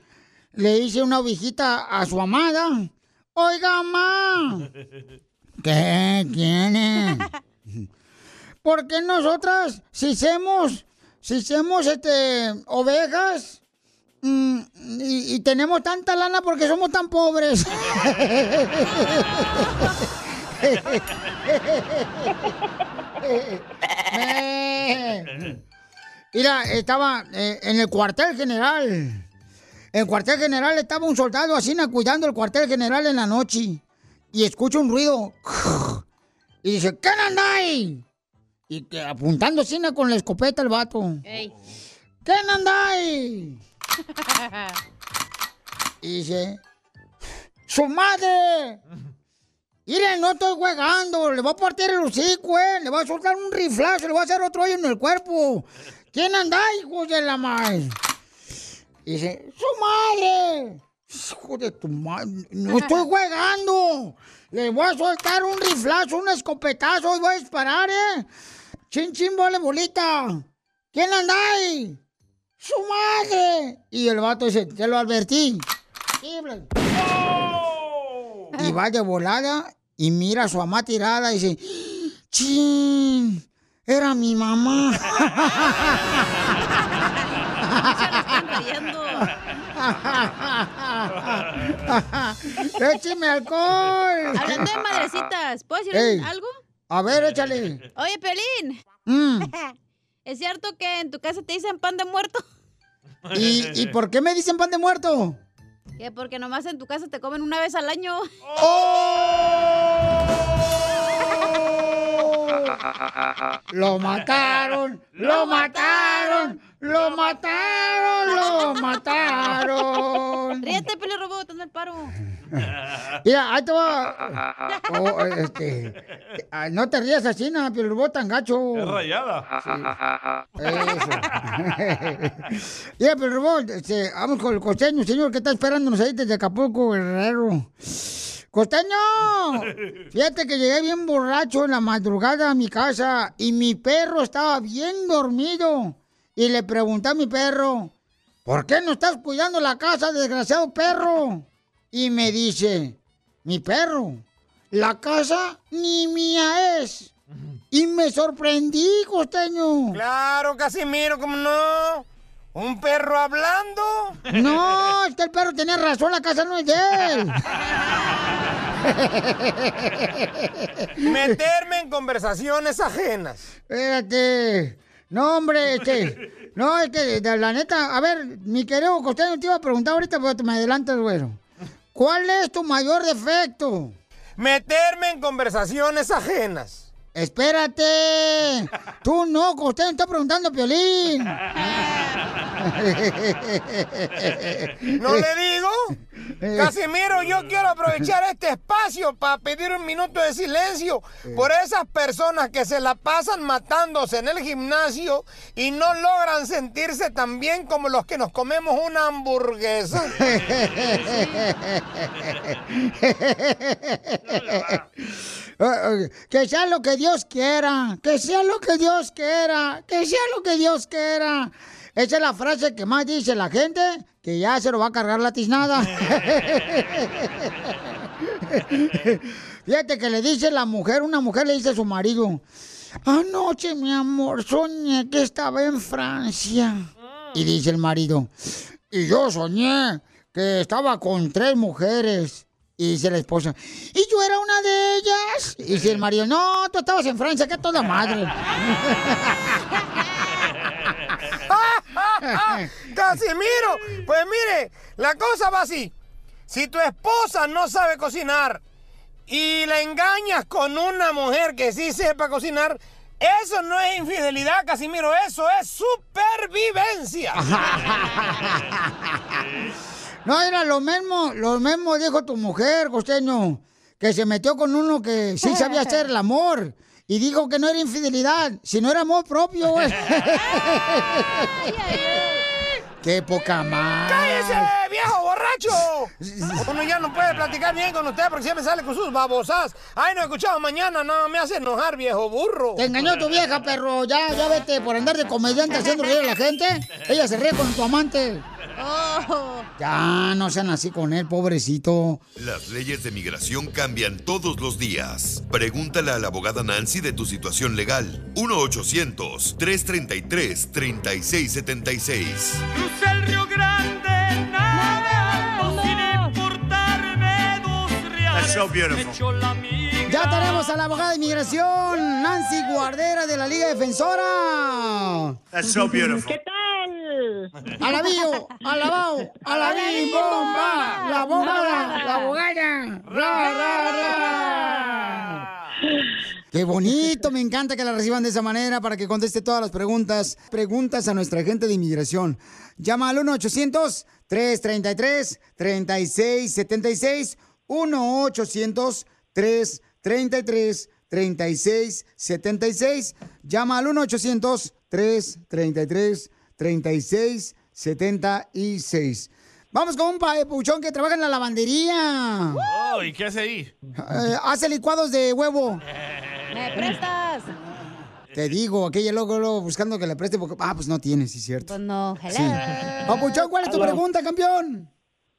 S2: le dice una ovejita a su amada. Oiga, mamá. ¿Qué tiene? ¿Por qué nosotras, si somos, si somos este, ovejas mm, y, y tenemos tanta lana porque somos tan pobres? Mira, estaba eh, en el cuartel general. En el cuartel general estaba un soldado así cuidando el cuartel general en la noche. Y escucha un ruido. Y dice, ¿qué anda ahí? Y que apuntando así na, con la escopeta el vato.
S4: Ey.
S2: ¿Qué anda ahí? Y dice, ¡su madre! Miren, no estoy juegando, le voy a partir el hocico, eh. Le voy a soltar un riflazo, le voy a hacer otro hoyo en el cuerpo. ¿Quién anda, hijos de la madre? Y dice, ¡su madre! Hijo de tu madre, no estoy juegando. Le voy a soltar un riflazo, un escopetazo y voy a disparar, eh. Chin, chin, vale, bolita. ¿Quién anda ahí? ¡Su madre! Y el vato dice, te lo advertí. Y va de volada y mira a su mamá tirada y dice, ¡Chin! Era mi mamá. ¡Écheme alcohol!
S4: Hablando de madrecitas, ¿puedo decir
S2: Ey.
S4: algo?
S2: A ver, échale.
S4: Oye, Pelín.
S2: Mm.
S4: ¿Es cierto que en tu casa te dicen pan de muerto?
S2: ¿Y, ¿Y por qué me dicen pan de muerto?
S4: Que porque nomás en tu casa te comen una vez al año.
S2: Lo mataron, lo mataron, lo mataron, lo mataron.
S4: Ríete, Pelín Robot, anda el paro.
S2: Mira, ahí te va. Oh, este, ah, no te rías así, no, pero el robot tan gacho.
S3: Es rayada.
S2: Eso. Mira, pero robot, este, vamos con el costeño, señor, que está esperándonos ahí desde Acapulco, Guerrero. ¡Costeño! Fíjate que llegué bien borracho en la madrugada a mi casa y mi perro estaba bien dormido. Y le pregunté a mi perro, ¿por qué no estás cuidando la casa, desgraciado perro? Y me dice, mi perro, la casa ni mía es. Y me sorprendí, costeño.
S18: Claro, Casimiro, ¿cómo no? ¿Un perro hablando?
S2: No, es que el perro tenía razón, la casa no es de él.
S18: Meterme en conversaciones ajenas.
S2: Espérate. No, hombre, este. No, es que la neta, a ver, mi querido Costeño, te iba a preguntar ahorita, pero te me adelantas, güero. ¿Cuál es tu mayor defecto?
S18: Meterme en conversaciones ajenas.
S2: Espérate. Tú no, Costeño, está preguntando Piolín.
S18: ¿No le digo? Casimiro, yo quiero aprovechar este espacio para pedir un minuto de silencio por esas personas que se la pasan matándose en el gimnasio y no logran sentirse tan bien como los que nos comemos una hamburguesa.
S2: Que sea lo que Dios quiera, que sea lo que Dios quiera, que sea lo que Dios quiera. Esa es la frase que más dice la gente, que ya se lo va a cargar la tiznada. Fíjate que le dice la mujer, una mujer le dice a su marido, anoche mi amor soñé que estaba en Francia. Y dice el marido, y yo soñé que estaba con tres mujeres. Y dice la esposa, ¿y yo era una de ellas? Y dice el marido, no, tú estabas en Francia, que toda madre.
S18: Casimiro, pues mire, la cosa va así. Si tu esposa no sabe cocinar y la engañas con una mujer que sí sepa cocinar, eso no es infidelidad, Casimiro, eso es supervivencia.
S2: No, era lo mismo, lo mismo dijo tu mujer, costeño, que se metió con uno que sí sabía hacer el amor. Y dijo que no era infidelidad, sino era amor propio, güey. ¡Qué poca más!
S18: ¡Cállese, viejo borracho! Uno ya no puede platicar bien con usted porque siempre sale con sus babosas. Ay, no he escuchado mañana, no, me hace enojar, viejo burro.
S2: Te engañó tu vieja, perro. Ya, ya vete por andar de comediante haciendo reír a la gente. Ella se ríe con tu amante. Ya, no sean así con él, pobrecito.
S1: Las leyes de migración cambian todos los días. Pregúntale a la abogada Nancy de tu situación legal. 1-800-333-3676.
S20: Crucé el Río Grande
S1: so beautiful.
S20: La.
S2: Ya tenemos a la abogada de inmigración, Nancy Guardera de la Liga Defensora.
S1: That's so beautiful.
S2: ¿Qué tal? Alabío, alabao, alabí, bomba, la bomba, la abogada. Ra, ra, ra. Qué bonito, me encanta que la reciban de esa manera para que conteste todas las preguntas. Preguntas a nuestra gente de inmigración. Llama al 1-800-333-3676. 1-800-333-3676. Llama al 1-800-333-3676. Vamos con un papuchón que trabaja en la lavandería.
S3: Oh, ¿y qué hace ahí?
S2: Eh, hace licuados de huevo.
S4: ¿Me prestas?
S2: Te digo, aquella loco luego buscando que le preste porque... Ah, pues no tiene, sí es cierto.
S4: Pues no,
S2: Sí. Papuchón, ¿cuál es tu
S43: Aló.
S2: pregunta, campeón?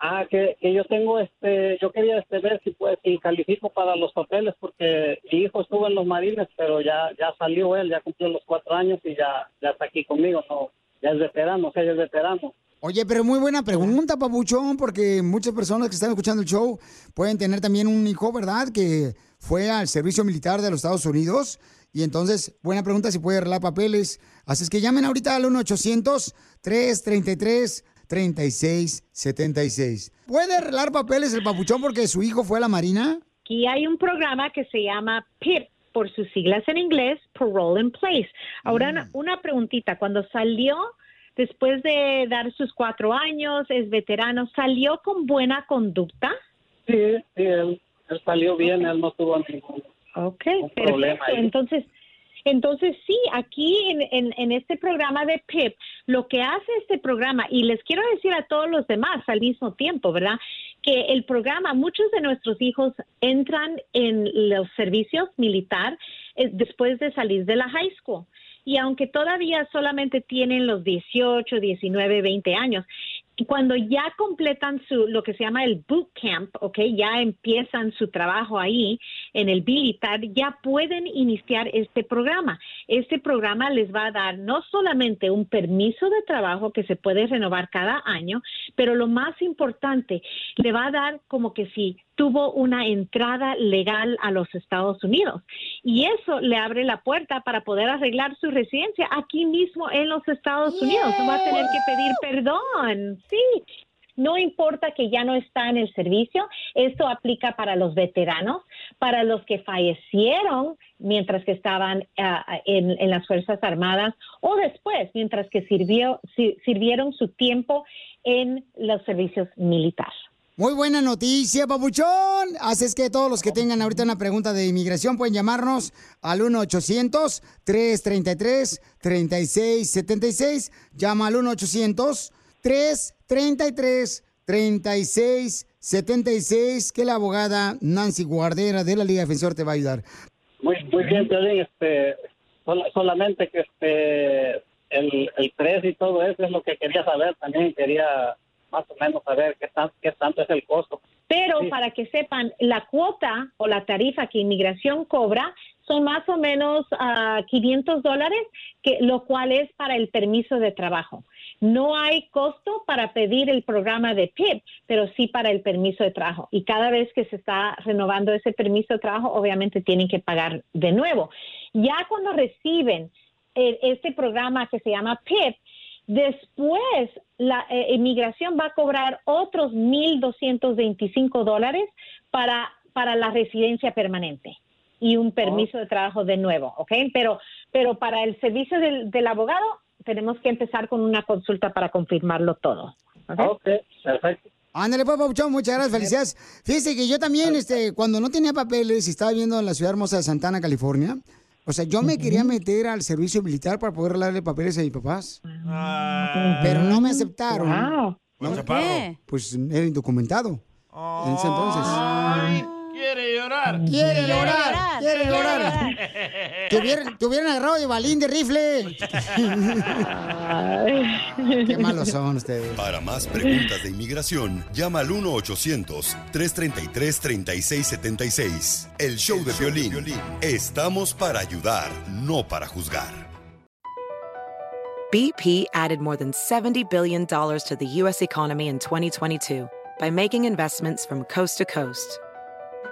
S43: Ah, que, que yo tengo, este, yo quería este, ver si pues, si califico para los papeles porque mi hijo estuvo en los marines, pero ya, ya salió él, ya cumplió los cuatro años y ya, ya está aquí conmigo, no, ya es veterano, o sea, ya es veterano.
S2: Oye, pero muy buena pregunta, Papuchón, porque muchas personas que están escuchando el show pueden tener también un hijo, ¿verdad? Que fue al servicio militar de los Estados Unidos. Y entonces, buena pregunta si puede arreglar papeles. Así es que llamen ahorita al 1-800-333-3676. ¿Puede arreglar papeles el Papuchón porque su hijo fue a la Marina?
S35: Aquí hay un programa que se llama PIP, por sus siglas en inglés, Parole in Place. Ahora, una, una preguntita. Cuando salió, después de dar sus cuatro años, es veterano, ¿salió con buena conducta?
S43: Sí, sí, él, él salió bien, él no tuvo ningún,
S35: Ok,
S43: ningún problema
S35: perfecto.
S43: ahí.
S35: Entonces, entonces sí, aquí en, en, en este programa de PIP, lo que hace este programa, y les quiero decir a todos los demás al mismo tiempo, ¿verdad? Que el programa, muchos de nuestros hijos entran en los servicios militar eh, después de salir de la high school. Y aunque todavía solamente tienen los 18, 19, 20 años, cuando ya completan su lo que se llama el boot camp, ¿ok? Ya empiezan su trabajo ahí en el militar, ya pueden iniciar este programa. Este programa les va a dar no solamente un permiso de trabajo que se puede renovar cada año, pero lo más importante, le va a dar como que si tuvo una entrada legal a los Estados Unidos. Y eso le abre la puerta para poder arreglar su residencia aquí mismo en los Estados Unidos. No va a tener que pedir perdón. Sí. No importa que ya no está en el servicio, esto aplica para los veteranos, para los que fallecieron mientras que estaban ah, en, en las Fuerzas Armadas o después, mientras que sirvió, si- sirvieron su tiempo en los servicios militares.
S2: Muy buena noticia, papuchón. Así es que todos los que tengan ahorita una pregunta de inmigración pueden llamarnos al 1-800-333-3676. Llama al 1-800-333-3676, que la abogada Nancy Guardera de la Liga Defensor te va a ayudar.
S34: Muy, muy bien, Piolín, este, sola- solamente que este, el, el precio y todo eso es lo que quería saber. También quería más o menos saber qué, tan, qué tanto es el costo.
S35: Pero
S34: Sí.
S35: para que sepan, la cuota o la tarifa que inmigración cobra son más o menos ah, 500 dólares, que, lo cual es para el permiso de trabajo. No hay costo para pedir el programa de PIP, pero sí para el permiso de trabajo. Y cada vez que se está renovando ese permiso de trabajo, obviamente tienen que pagar de nuevo. Ya cuando reciben eh, este programa que se llama PIP, Después, la eh, inmigración va a cobrar otros 1.225 dólares para, para la residencia permanente y un permiso de trabajo de nuevo, ¿ok? Pero, pero para el servicio del, del abogado tenemos que empezar con una consulta para confirmarlo todo.
S34: Ok, perfecto.
S2: Ándale, pues, Papuchón, muchas gracias, felicidades. Fíjese que yo también, este, cuando no tenía papeles y estaba viviendo en la ciudad hermosa de Santana, California, o sea, yo me quería meter al servicio militar para poder darle papeles a mis papás. Pero no me aceptaron.
S4: Wow.
S2: ¿No?
S4: ¿Por qué?
S2: Pues era indocumentado. En ese entonces.
S4: Ay, quiere llorar.
S2: Quiere llorar, quiere llorar. Te hubieran, te hubieran agarrado de balín de rifle. Qué malos son ustedes.
S1: Para más preguntas de inmigración, llama al 1-800-333-3676. El show de violín. Estamos para ayudar, no para juzgar.
S44: BP added more than $70 billion to the U.S. economy in 2022 by making investments from coast to coast.